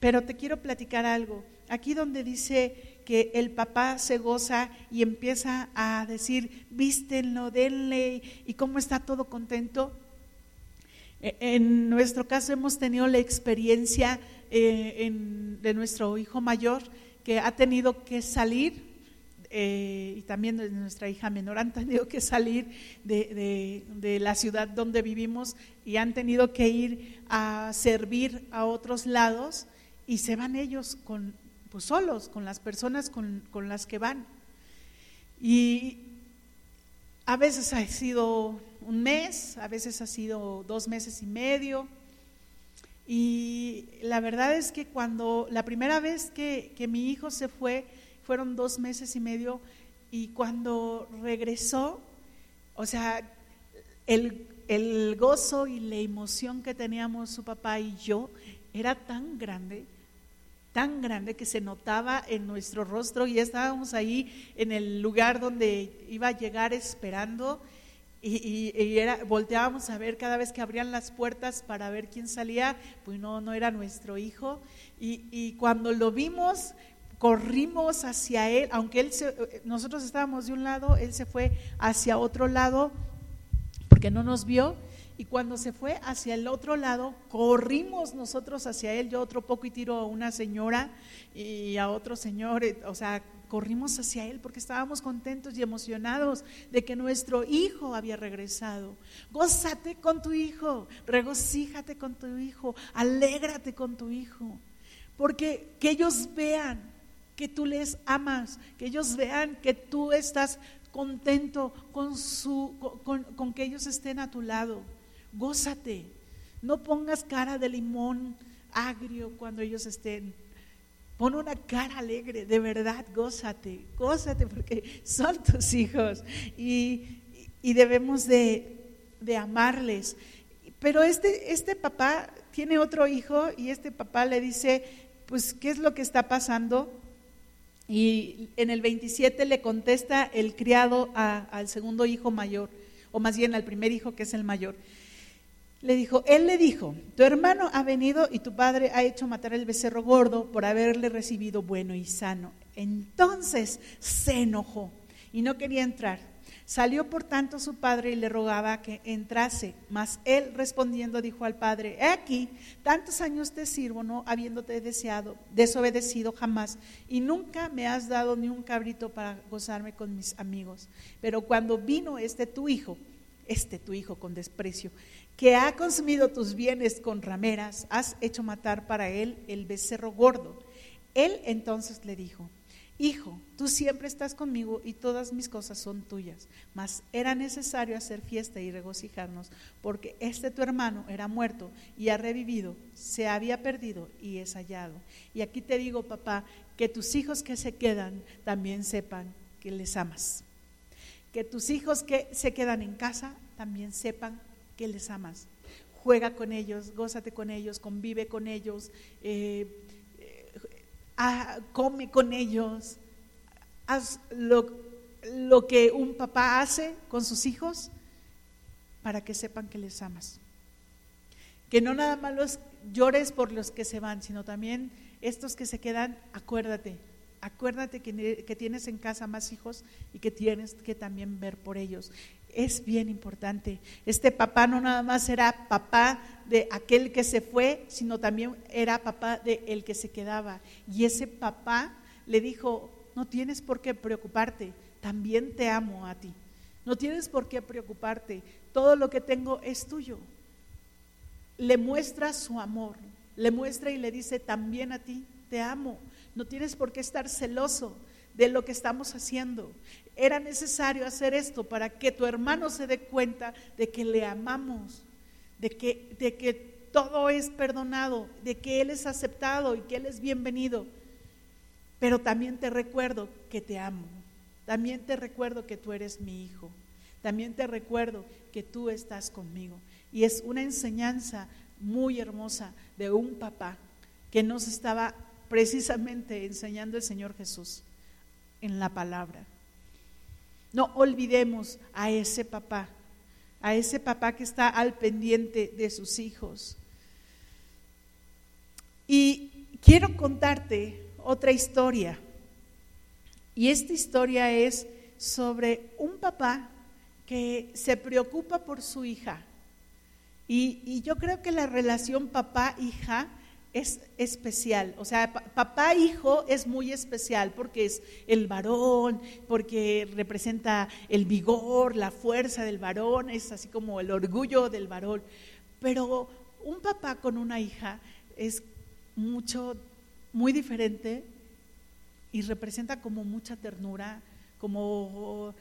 Pero te quiero platicar algo. Aquí donde dice que el papá se goza y empieza a decir, vístenlo, denle, y cómo está todo contento. E, en nuestro caso hemos tenido la experiencia eh, de nuestro hijo mayor que ha tenido que salir, eh, y también de nuestra hija menor, han tenido que salir de, de la ciudad donde vivimos y han tenido que ir a servir a otros lados y se van ellos con pues, solos, con las personas con, las que van. Y a veces ha sido un mes, a veces ha sido dos meses y medio. Y la verdad es que cuando la primera vez que, mi hijo se fue, fueron dos meses y medio, y cuando regresó, o sea, el, el gozo y la emoción que teníamos su papá y yo era tan grande tan grande que se notaba en nuestro rostro y estábamos ahí en el lugar donde iba a llegar esperando y, era, volteábamos a ver cada vez que abrían las puertas para ver quién salía, pues no, no era nuestro hijo. Y, y cuando lo vimos, corrimos hacia él, aunque él se, nosotros estábamos de un lado, él se fue hacia otro lado porque no nos vio y cuando se fue hacia el otro lado, corrimos nosotros hacia él, yo otro poco y tiro a una señora y a otro señor, eh, o sea, corrimos hacia él porque estábamos contentos y emocionados de que nuestro hijo había regresado. Gózate con tu hijo, regocíjate con tu hijo, alégrate con tu hijo, porque que ellos vean que tú les amas, que ellos vean que tú estás contento con, su, con que ellos estén a tu lado gózate. No pongas cara de limón agrio cuando ellos estén. Pon una cara alegre, de verdad, gózate, gózate porque son tus hijos y, debemos de, amarles. Pero este, este papá tiene otro hijo y este papá le dice, pues, ¿qué es lo que está pasando? Y en el 27 le contesta el criado al segundo hijo mayor, o más bien al primer hijo que es el mayor le dijo, él le dijo, tu hermano ha venido y tu padre ha hecho matar el becerro gordo por haberle recibido bueno y sano. Entonces se enojó y no quería entrar. Salió por tanto su padre y le rogaba que entrase, mas él respondiendo dijo al padre, he aquí, tantos años te sirvo, no habiéndote deseado, desobedecido jamás, y nunca me has dado ni un cabrito para gozarme con mis amigos. Pero cuando vino este tu hijo, este tu hijo con desprecio, que ha consumido tus bienes con rameras, has hecho matar para él el becerro gordo. Él entonces le dijo, Hijo, tú siempre estás conmigo y todas mis cosas son tuyas, mas era necesario hacer fiesta y regocijarnos, porque este tu hermano era muerto y ha revivido, se había perdido y es hallado. Y aquí te digo, papá, que tus hijos que se quedan también sepan que les amas. Que tus hijos que se quedan en casa también sepan que les amas. Juega con ellos, gózate con ellos, convive con ellos, eh, eh, ah, come con ellos, haz lo, lo que un papá hace con sus hijos para que sepan que les amas. Que no nada más los llores por los que se van, sino también estos que se quedan, acuérdate, acuérdate que, que, tienes en casa más hijos y que tienes que también ver por ellos es bien importante. Este papá no nada más era papá de aquel que se fue, sino también era papá de el que se quedaba. Y ese papá le dijo, no tienes por qué preocuparte, también te amo a ti. No tienes por qué preocuparte, todo lo que tengo es tuyo. Le muestra su amor, le muestra y le dice, también a ti te amo. No tienes por qué estar celoso de lo que estamos haciendo. Era necesario hacer esto para que tu hermano se dé cuenta de que le amamos, de que, de que todo es perdonado, de que Él es aceptado y que Él es bienvenido. Pero también te recuerdo que te amo. También te recuerdo que tú eres mi hijo. También te recuerdo que tú estás conmigo. Y es una enseñanza muy hermosa de un papá que nos estaba precisamente enseñando el Señor Jesús en la palabra. No olvidemos a ese papá, a ese papá que está al pendiente de sus hijos. Y quiero contarte otra historia. Y esta historia es sobre un papá que se preocupa por su hija. Y, y yo creo que la relación papá-hija es especial. O sea, papá hijo es muy especial porque es el varón, porque representa el vigor, la fuerza del varón, es así como el orgullo del varón. Pero un papá con una hija es mucho, muy diferente y representa como mucha ternura, como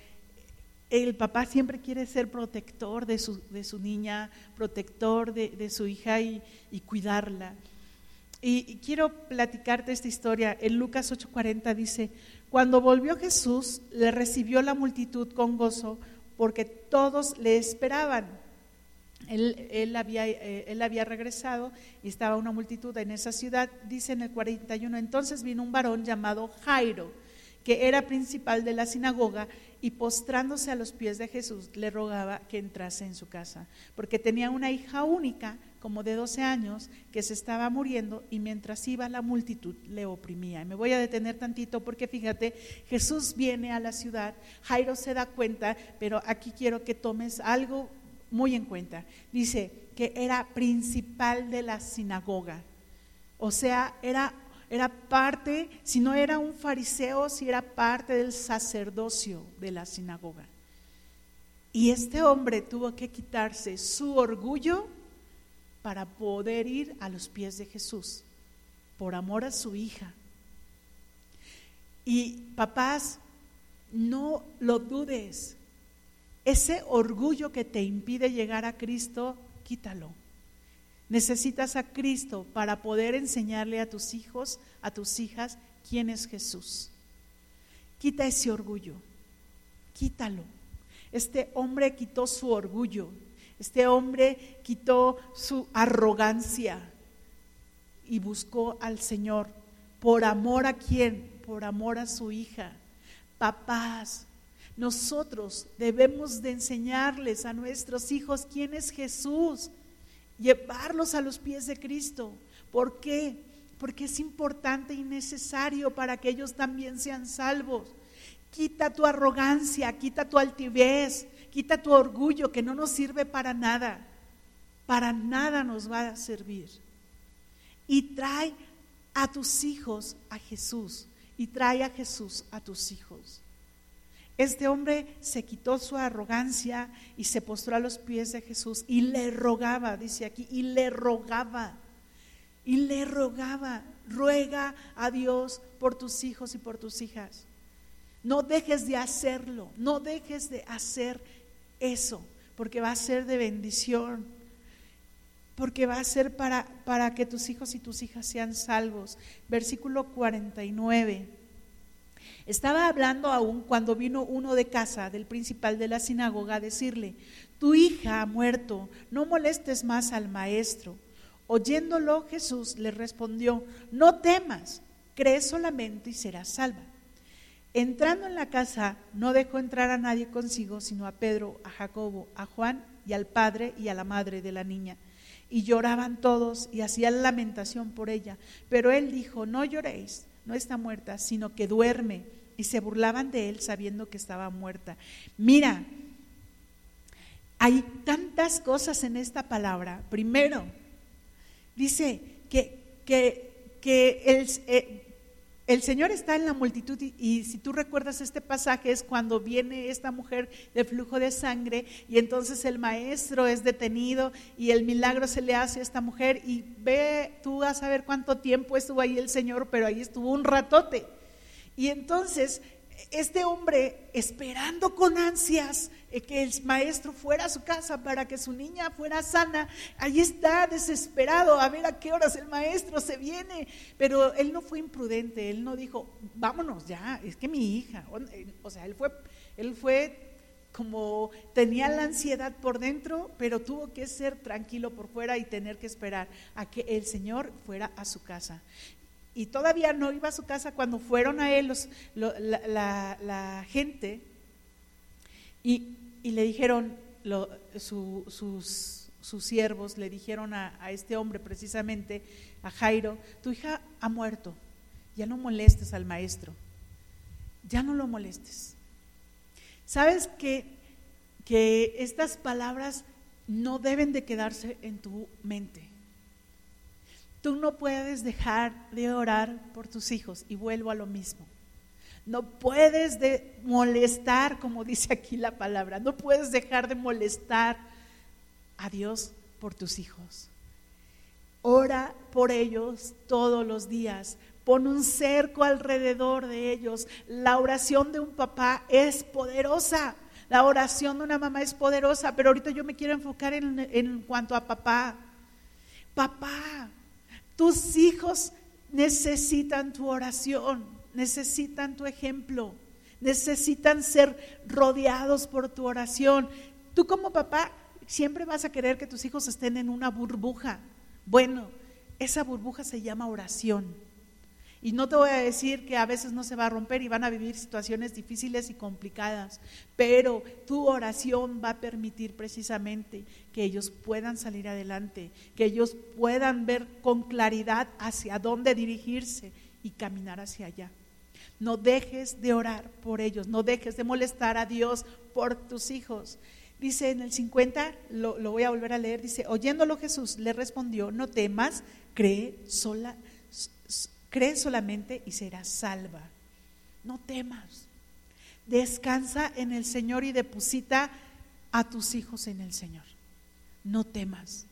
el papá siempre quiere ser protector de su, de su niña, protector de, su hija y cuidarla. Y, quiero platicarte esta historia. En Lucas 8:40 dice, cuando volvió Jesús, le recibió la multitud con gozo porque todos le esperaban. él, había, eh, él había regresado y estaba una multitud en esa ciudad. Dice en el 41, entonces vino un varón llamado Jairo, que era principal de la sinagoga, y postrándose a los pies de Jesús le rogaba que entrase en su casa, porque tenía una hija única, como de 12 años, que se estaba muriendo y mientras iba la multitud le oprimía. Y me voy a detener tantito porque fíjate, Jesús viene a la ciudad, Jairo se da cuenta, pero aquí quiero que tomes algo muy en cuenta. Dice que era principal de la sinagoga. O sea, era, era parte, si no era un fariseo, si era parte del sacerdocio de la sinagoga. Y este hombre tuvo que quitarse su orgullo para poder ir a los pies de Jesús, por amor a su hija. Y papás, no lo dudes, ese orgullo que te impide llegar a Cristo, quítalo. Necesitas a Cristo para poder enseñarle a tus hijos, a tus hijas, quién es Jesús. Quita ese orgullo, quítalo. Este hombre quitó su orgullo, este hombre quitó su arrogancia y buscó al Señor. ¿Por amor a quién? Por amor a su hija. Papás, nosotros debemos de enseñarles a nuestros hijos quién es Jesús, llevarlos a los pies de Cristo. ¿Por qué? Porque es importante y necesario para que ellos también sean salvos. Quita tu arrogancia, quita tu altivez, quita tu orgullo que no nos sirve para nada. Para nada nos va a servir. Y trae a tus hijos a Jesús. Y trae a Jesús a tus hijos. Este hombre se quitó su arrogancia y se postró a los pies de Jesús y le rogaba, dice aquí, y le rogaba, y le rogaba, ruega a Dios por tus hijos y por tus hijas. No dejes de hacerlo, no dejes de hacer eso, porque va a ser de bendición, porque va a ser para, para que tus hijos y tus hijas sean salvos. Versículo 49. Estaba hablando aún cuando vino uno de casa del principal de la sinagoga a decirle, tu hija ha muerto, no molestes más al maestro. Oyéndolo Jesús le respondió, no temas, cree solamente y serás salva. Entrando en la casa, no dejó entrar a nadie consigo, sino a Pedro, a Jacobo, a Juan y al padre y a la madre de la niña. Y lloraban todos y hacían lamentación por ella. Pero él dijo, no lloréis no está muerta, sino que duerme. Y se burlaban de él sabiendo que estaba muerta. Mira, hay tantas cosas en esta palabra. Primero, dice que, que, que el, eh, el Señor está en la multitud y, si tú recuerdas este pasaje es cuando viene esta mujer de flujo de sangre y entonces el maestro es detenido y el milagro se le hace a esta mujer y ve tú a saber cuánto tiempo estuvo ahí el Señor, pero ahí estuvo un ratote. Y entonces este hombre esperando con ansias eh, que el maestro fuera a su casa para que su niña fuera sana, ahí está desesperado a ver a qué horas el maestro se viene, pero él no fue imprudente, él no dijo, vámonos ya, es que mi hija, eh, o sea, él fue, él fue como tenía la ansiedad por dentro, pero tuvo que ser tranquilo por fuera y tener que esperar a que el Señor fuera a su casa y todavía no iba a su casa cuando fueron a él los, la, gente y, le dijeron, sus, sus, siervos le dijeron a, a, este hombre precisamente, a Jairo, tu hija ha muerto, ya no molestes al maestro, ya no lo molestes. ¿Sabes que estas palabras no deben de quedarse en tu mente? Tú no puedes dejar de orar por tus hijos y vuelvo a lo mismo. No puedes de molestar, como dice aquí la palabra, no puedes dejar de molestar a Dios por tus hijos. Ora por ellos todos los días. Pon un cerco alrededor de ellos. La oración de un papá es poderosa. La oración de una mamá es poderosa, pero ahorita yo me quiero enfocar en, en cuanto a papá. Papá, tus hijos necesitan tu oración, necesitan tu ejemplo, necesitan ser rodeados por tu oración. Tú como papá, siempre vas a querer que tus hijos estén en una burbuja. Bueno, esa burbuja se llama oración. Y no te voy a decir que a veces no se va a romper y van a vivir situaciones difíciles y complicadas, pero tu oración va a permitir precisamente que ellos puedan salir adelante, que ellos puedan ver con claridad hacia dónde dirigirse y caminar hacia allá. No dejes de orar por ellos, no dejes de molestar a Dios por tus hijos. Dice en el 50, lo, voy a volver a leer, dice, oyéndolo Jesús le respondió, no temas, cree sola, cree solamente y serás salva. No temas. Descansa en el Señor y deposita a tus hijos en el Señor. No temas.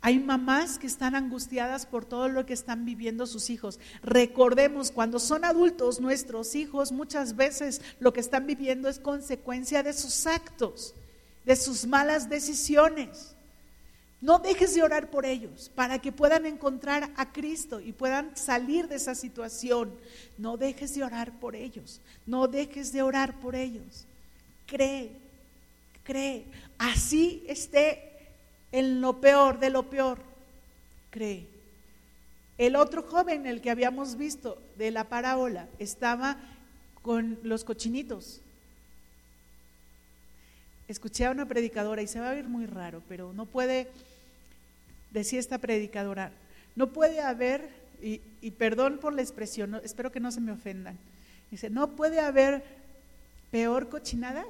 Hay mamás que están angustiadas por todo lo que están viviendo sus hijos. Recordemos, cuando son adultos nuestros hijos, muchas veces lo que están viviendo es consecuencia de sus actos, de sus malas decisiones. No dejes de orar por ellos para que puedan encontrar a Cristo y puedan salir de esa situación. No dejes de orar por ellos. No dejes de orar por ellos. Cree, cree. Así esté en lo peor de lo peor, cree. El otro joven, el que habíamos visto de la parábola, estaba con los cochinitos. Escuché a una predicadora y se va a ver muy raro, pero no puede, decía esta predicadora, no puede haber, y, perdón por la expresión, espero que no se me ofendan, dice, no puede haber peor cochinada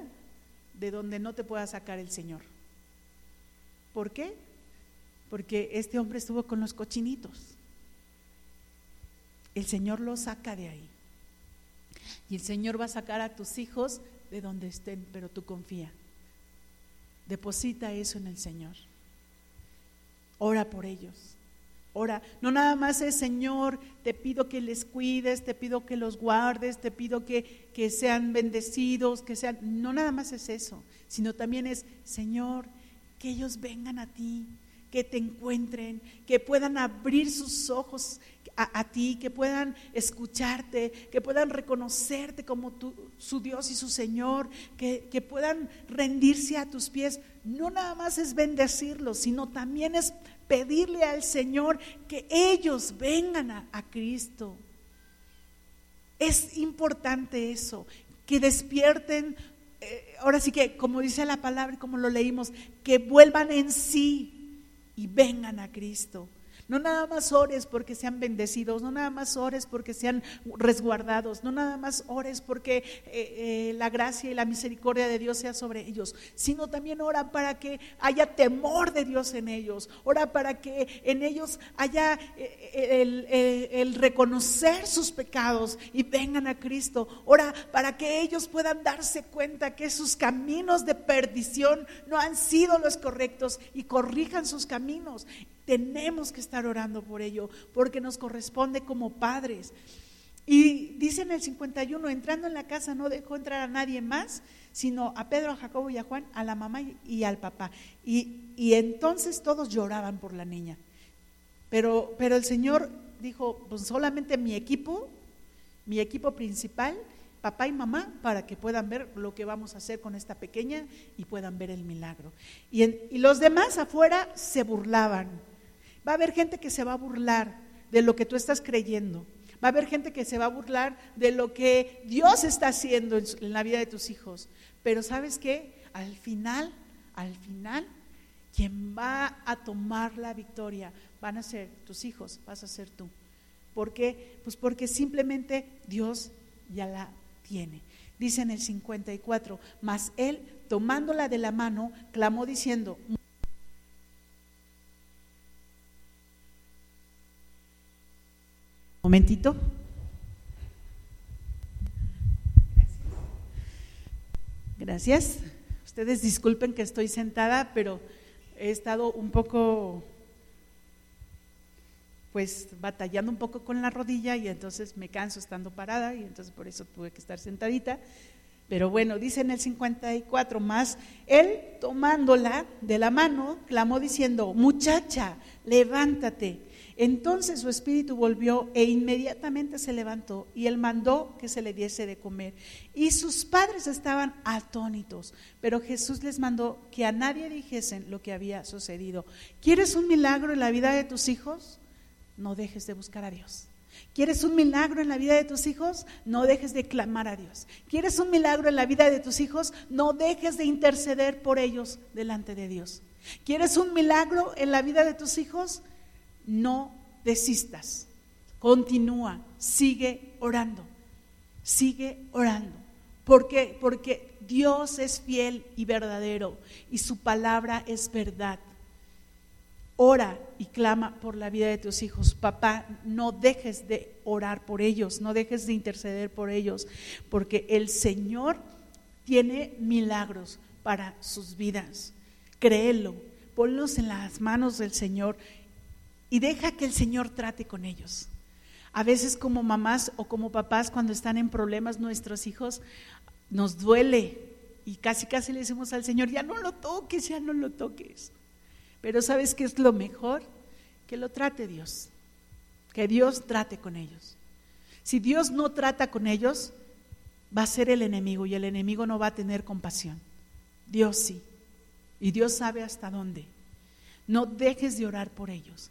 de donde no te pueda sacar el Señor. ¿Por qué? Porque este hombre estuvo con los cochinitos. El Señor lo saca de ahí. Y el Señor va a sacar a tus hijos de donde estén, pero tú confía. Deposita eso en el Señor. Ora por ellos. Ora, no nada más es Señor, te pido que les cuides, te pido que los guardes, te pido que, que sean bendecidos, que sean, no nada más es eso, sino también es Señor, que ellos vengan a ti, que te encuentren, que puedan abrir sus ojos a, ti, que puedan escucharte, que puedan reconocerte como tu, su Dios y su Señor, que, que puedan rendirse a tus pies. No nada más es bendecirlos, sino también es pedirle al Señor que ellos vengan a, Cristo. Es importante eso, que despierten eh, ahora sí que, como dice la palabra y como lo leímos, que vuelvan en sí y vengan a Cristo. No nada más ores porque sean bendecidos, no nada más ores porque sean resguardados, no nada más ores porque eh, eh, la gracia y la misericordia de Dios sea sobre ellos, sino también ora para que haya temor de Dios en ellos, ora para que en ellos haya eh, el, el reconocer sus pecados y vengan a Cristo, ora para que ellos puedan darse cuenta que sus caminos de perdición no han sido los correctos y corrijan sus caminos tenemos que estar orando por ello, porque nos corresponde como padres. Y dice en el 51, entrando en la casa no dejó entrar a nadie más, sino a Pedro, a Jacobo y a Juan, a la mamá y al papá. Y, y entonces todos lloraban por la niña. Pero, pero el Señor dijo, pues solamente mi equipo, mi equipo principal, papá y mamá, para que puedan ver lo que vamos a hacer con esta pequeña y puedan ver el milagro. Y, y los demás afuera se burlaban Va a haber gente que se va a burlar de lo que tú estás creyendo. Va a haber gente que se va a burlar de lo que Dios está haciendo en, la vida de tus hijos. Pero sabes qué? Al final, al final, quien va a tomar la victoria van a ser tus hijos, vas a ser tú. ¿Por qué? Pues porque simplemente Dios ya la tiene. Dice en el 54, mas él tomándola de la mano, clamó diciendo, Momentito. Gracias. Ustedes disculpen que estoy sentada, pero he estado un poco, pues, batallando un poco con la rodilla y entonces me canso estando parada y entonces por eso tuve que estar sentadita. Pero bueno, dice en el 54 más, él tomándola de la mano, clamó diciendo, muchacha, levántate. Entonces su espíritu volvió e inmediatamente se levantó y él mandó que se le diese de comer. Y sus padres estaban atónitos, pero Jesús les mandó que a nadie dijesen lo que había sucedido. ¿Quieres un milagro en la vida de tus hijos? No dejes de buscar a Dios. ¿Quieres un milagro en la vida de tus hijos? No dejes de clamar a Dios. ¿Quieres un milagro en la vida de tus hijos? No dejes de interceder por ellos delante de Dios. ¿Quieres un milagro en la vida de tus hijos? No desistas. Continúa, sigue orando. Sigue orando. Porque porque Dios es fiel y verdadero y su palabra es verdad. Ora y clama por la vida de tus hijos. Papá, no dejes de orar por ellos, no dejes de interceder por ellos, porque el Señor tiene milagros para sus vidas. Créelo, ponlos en las manos del Señor y deja que el Señor trate con ellos. A veces como mamás o como papás cuando están en problemas nuestros hijos, nos duele y casi casi le decimos al Señor, ya no lo toques, ya no lo toques. Pero ¿sabes qué es lo mejor? Que lo trate Dios, que Dios trate con ellos. Si Dios no trata con ellos, va a ser el enemigo y el enemigo no va a tener compasión. Dios sí. Y Dios sabe hasta dónde. No dejes de orar por ellos.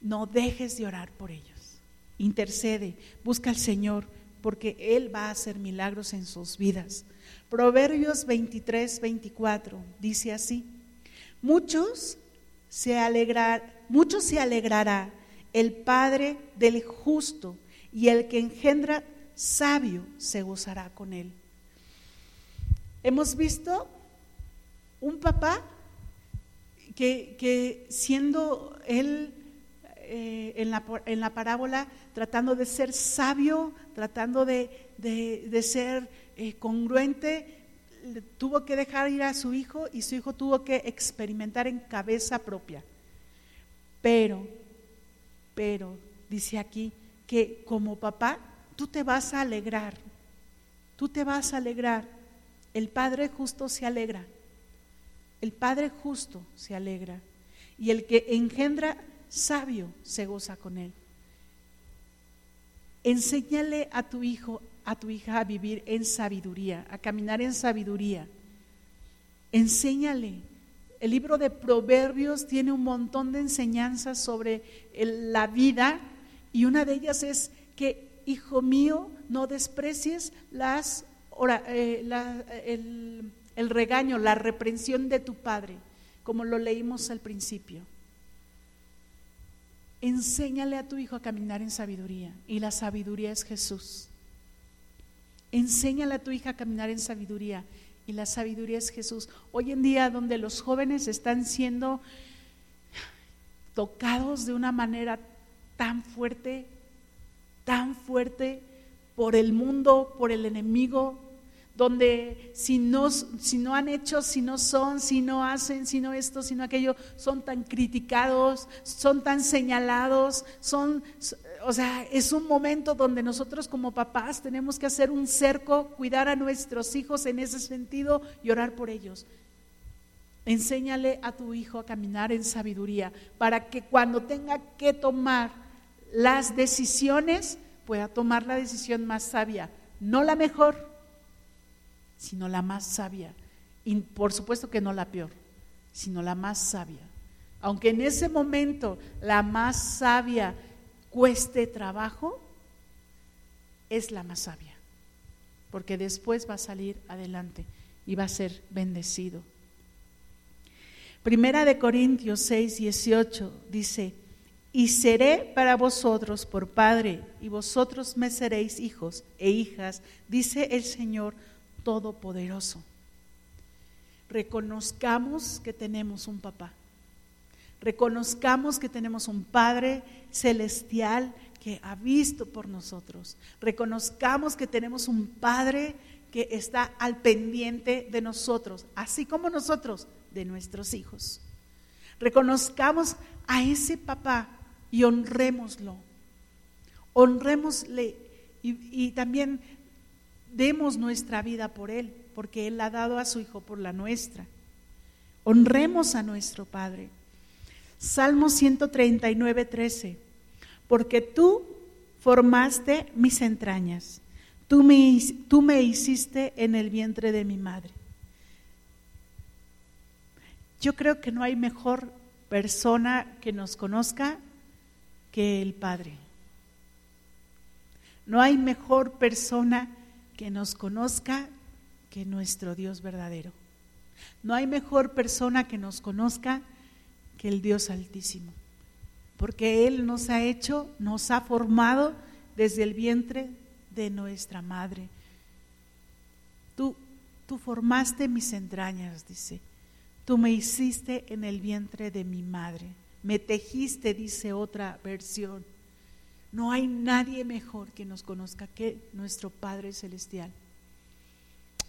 No dejes de orar por ellos. Intercede, busca al Señor, porque Él va a hacer milagros en sus vidas. Proverbios 23, 24 dice así: Muchos se alegrar, muchos se alegrará el Padre del justo, y el que engendra sabio se gozará con él. Hemos visto un papá que, que siendo él eh, en, la, en, la, parábola tratando de ser sabio, tratando de, de, ser eh, congruente, tuvo que dejar ir a su hijo y su hijo tuvo que experimentar en cabeza propia. Pero, pero, dice aquí, que como papá, tú te vas a alegrar, tú te vas a alegrar. El Padre justo se alegra, el Padre justo se alegra. Y el que engendra sabio se goza con él. Enséñale a tu hijo, a tu hija a vivir en sabiduría, a caminar en sabiduría. Enséñale. El libro de Proverbios tiene un montón de enseñanzas sobre la vida y una de ellas es que, hijo mío, no desprecies las, eh, el, el regaño, la reprensión de tu padre, como lo leímos al principio. Enséñale a tu hijo a caminar en sabiduría y la sabiduría es Jesús. Enséñale a tu hija a caminar en sabiduría y la sabiduría es Jesús. Hoy en día donde los jóvenes están siendo tocados de una manera tan fuerte, tan fuerte por el mundo, por el enemigo, donde si no, si no han hecho, si no son, si no hacen, si no esto, si no aquello, son tan criticados, son tan señalados, son, o sea, es un momento donde nosotros como papás tenemos que hacer un cerco, cuidar a nuestros hijos en ese sentido y orar por ellos. Enséñale a tu hijo a caminar en sabiduría para que cuando tenga que tomar las decisiones, pueda tomar la decisión más sabia, no la mejor, sino la más sabia. Y por supuesto que no la peor, sino la más sabia. Aunque en ese momento la más sabia cueste trabajo, es la más sabia. Porque después va a salir adelante y va a ser bendecido. Primera de Corintios 6, 18 dice, y seré para vosotros por Padre, y vosotros me seréis hijos e hijas, dice el Señor Todopoderoso. Reconozcamos que tenemos un papá. Reconozcamos que tenemos un Padre celestial que ha visto por nosotros. Reconozcamos que tenemos un Padre que está al pendiente de nosotros, así como nosotros, de nuestros hijos. Reconozcamos a ese papá y honrémoslo. Honrémosle y, y también demos nuestra vida por Él, porque Él ha dado a su Hijo por la nuestra. Honremos a nuestro Padre. Salmo 139, 13 porque tú formaste mis entrañas, tú me, tú me hiciste en el vientre de mi madre. Yo creo que no hay mejor persona que nos conozca que el Padre. No hay mejor persona que nos conozca que nuestro Dios verdadero. No hay mejor persona que nos conozca que el Dios altísimo. Porque Él nos ha hecho, nos ha formado desde el vientre de nuestra madre. Tú, tú formaste mis entrañas, dice. Tú me hiciste en el vientre de mi madre. Me tejiste, dice otra versión. No hay nadie mejor que nos conozca que nuestro Padre Celestial.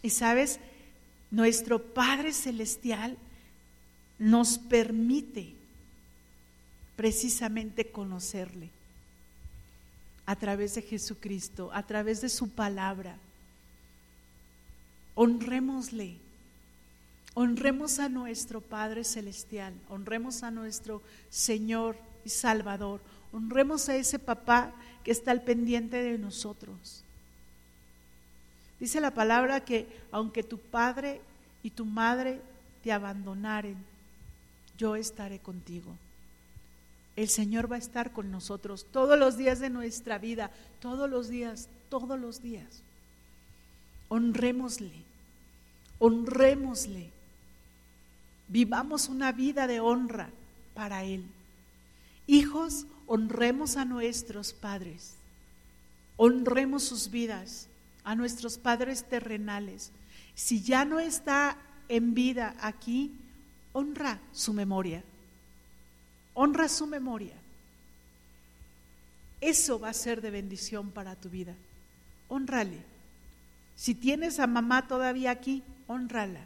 Y sabes, nuestro Padre Celestial nos permite precisamente conocerle a través de Jesucristo, a través de su palabra. Honrémosle Honremos a nuestro Padre Celestial, honremos a nuestro Señor y Salvador, honremos a ese papá que está al pendiente de nosotros. Dice la palabra que aunque tu padre y tu madre te abandonaren, yo estaré contigo. El Señor va a estar con nosotros todos los días de nuestra vida, todos los días, todos los días. Honrémosle, honrémosle. Vivamos una vida de honra para Él. Hijos, honremos a nuestros padres, honremos sus vidas, a nuestros padres terrenales. Si ya no está en vida aquí, honra su memoria, honra su memoria. Eso va a ser de bendición para tu vida. Honrale. Si tienes a mamá todavía aquí, honrala.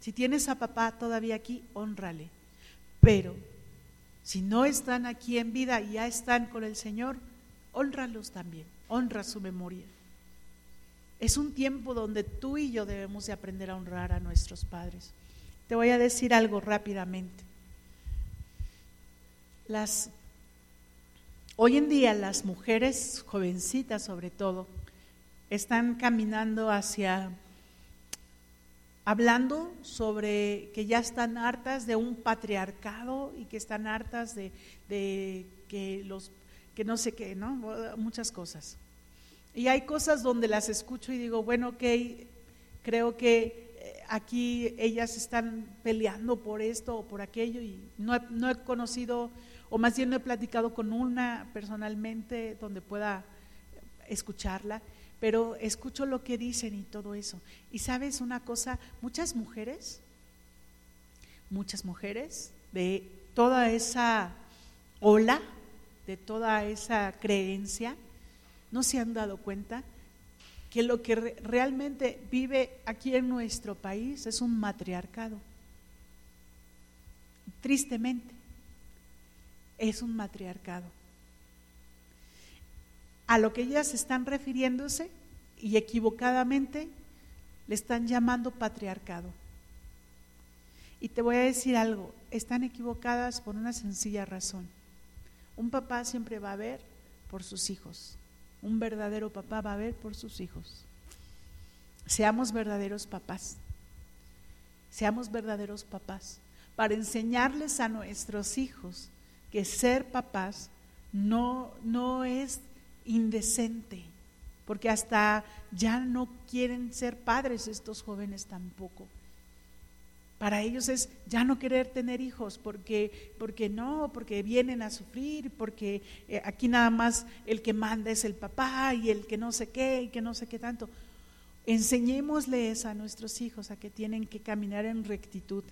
Si tienes a papá todavía aquí, honrale. Pero si no están aquí en vida y ya están con el Señor, honralos también, honra su memoria. Es un tiempo donde tú y yo debemos de aprender a honrar a nuestros padres. Te voy a decir algo rápidamente. Las hoy en día las mujeres jovencitas sobre todo están caminando hacia hablando sobre que ya están hartas de un patriarcado y que están hartas de, que los que no sé qué, ¿no? Muchas cosas. Y hay cosas donde las escucho y digo, bueno, ok, creo que eh, aquí ellas están peleando por esto o por aquello y no no he conocido, o más bien no he platicado con una personalmente donde pueda escucharla pero escucho lo que dicen y todo eso. Y sabes una cosa, muchas mujeres, muchas mujeres de toda esa ola, de toda esa creencia, no se han dado cuenta que lo que realmente vive aquí en nuestro país es un matriarcado. Tristemente, es un matriarcado a lo que ellas están refiriéndose y equivocadamente le están llamando patriarcado. Y te voy a decir algo, están equivocadas por una sencilla razón. Un papá siempre va a ver por sus hijos. Un verdadero papá va a ver por sus hijos. Seamos verdaderos papás. Seamos verdaderos papás para enseñarles a nuestros hijos que ser papás no, no es indecente, porque hasta ya no quieren ser padres estos jóvenes tampoco. Para ellos es ya no querer tener hijos, porque, porque no, porque vienen a sufrir, porque eh, aquí nada más el que manda es el papá y el que no sé qué y que no sé qué tanto. Enseñémosles a nuestros hijos a que tienen que caminar en rectitud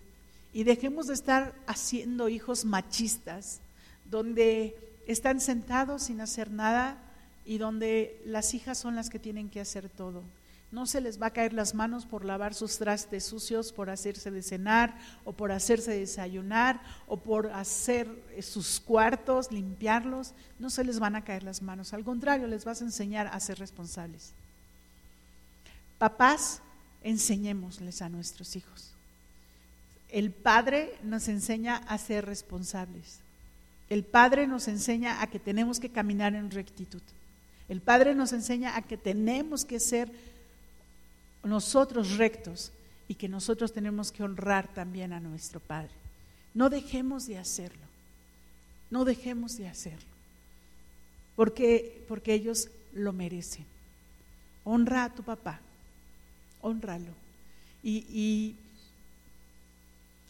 y dejemos de estar haciendo hijos machistas, donde están sentados sin hacer nada, y donde las hijas son las que tienen que hacer todo. No se les va a caer las manos por lavar sus trastes sucios, por hacerse de cenar o por hacerse desayunar o por hacer eh, sus cuartos, limpiarlos. No se les van a caer las manos. Al contrario, les vas a enseñar a ser responsables. Papás, enseñémosles a nuestros hijos. El padre nos enseña a ser responsables. El Padre nos enseña a que tenemos que caminar en rectitud. El Padre nos enseña a que tenemos que ser nosotros rectos y que nosotros tenemos que honrar también a nuestro Padre. No dejemos de hacerlo. No dejemos de hacerlo. Porque, porque ellos lo merecen. Honra a tu papá. Honralo. Y, y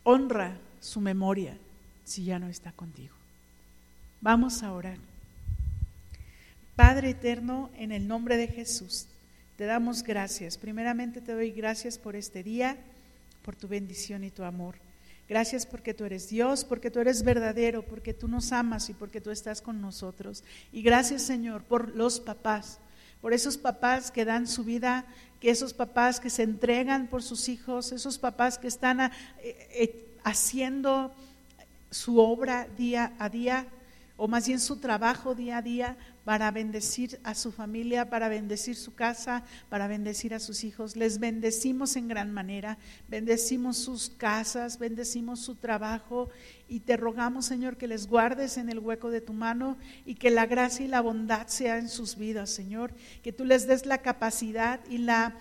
honra su memoria si ya no está contigo. Vamos a orar. Padre eterno, en el nombre de Jesús, te damos gracias. Primeramente te doy gracias por este día, por tu bendición y tu amor. Gracias porque tú eres Dios, porque tú eres verdadero, porque tú nos amas y porque tú estás con nosotros. Y gracias Señor por los papás, por esos papás que dan su vida, que esos papás que se entregan por sus hijos, esos papás que están eh, eh, haciendo su obra día a día, o más bien su trabajo día a día para bendecir a su familia, para bendecir su casa, para bendecir a sus hijos. Les bendecimos en gran manera, bendecimos sus casas, bendecimos su trabajo y te rogamos, Señor, que les guardes en el hueco de tu mano y que la gracia y la bondad sea en sus vidas, Señor, que tú les des la capacidad y la,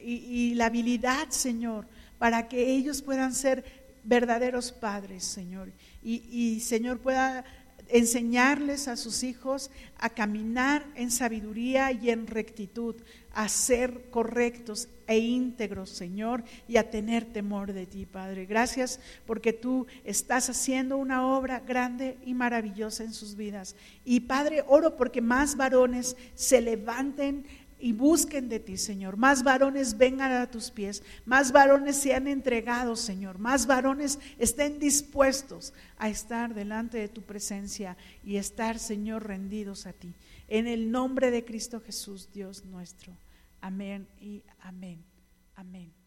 y, la habilidad, Señor, para que ellos puedan ser verdaderos padres, Señor. Y, y Señor, pueda enseñarles a sus hijos a caminar en sabiduría y en rectitud, a ser correctos e íntegros, Señor, y a tener temor de ti, Padre. Gracias porque tú estás haciendo una obra grande y maravillosa en sus vidas. Y Padre, oro porque más varones se levanten y busquen de ti, Señor. Más varones vengan a tus pies, más varones sean entregados, Señor. Más varones estén dispuestos a estar delante de tu presencia y estar, Señor, rendidos a ti. En el nombre de Cristo Jesús, Dios nuestro. Amén y amén. Amén.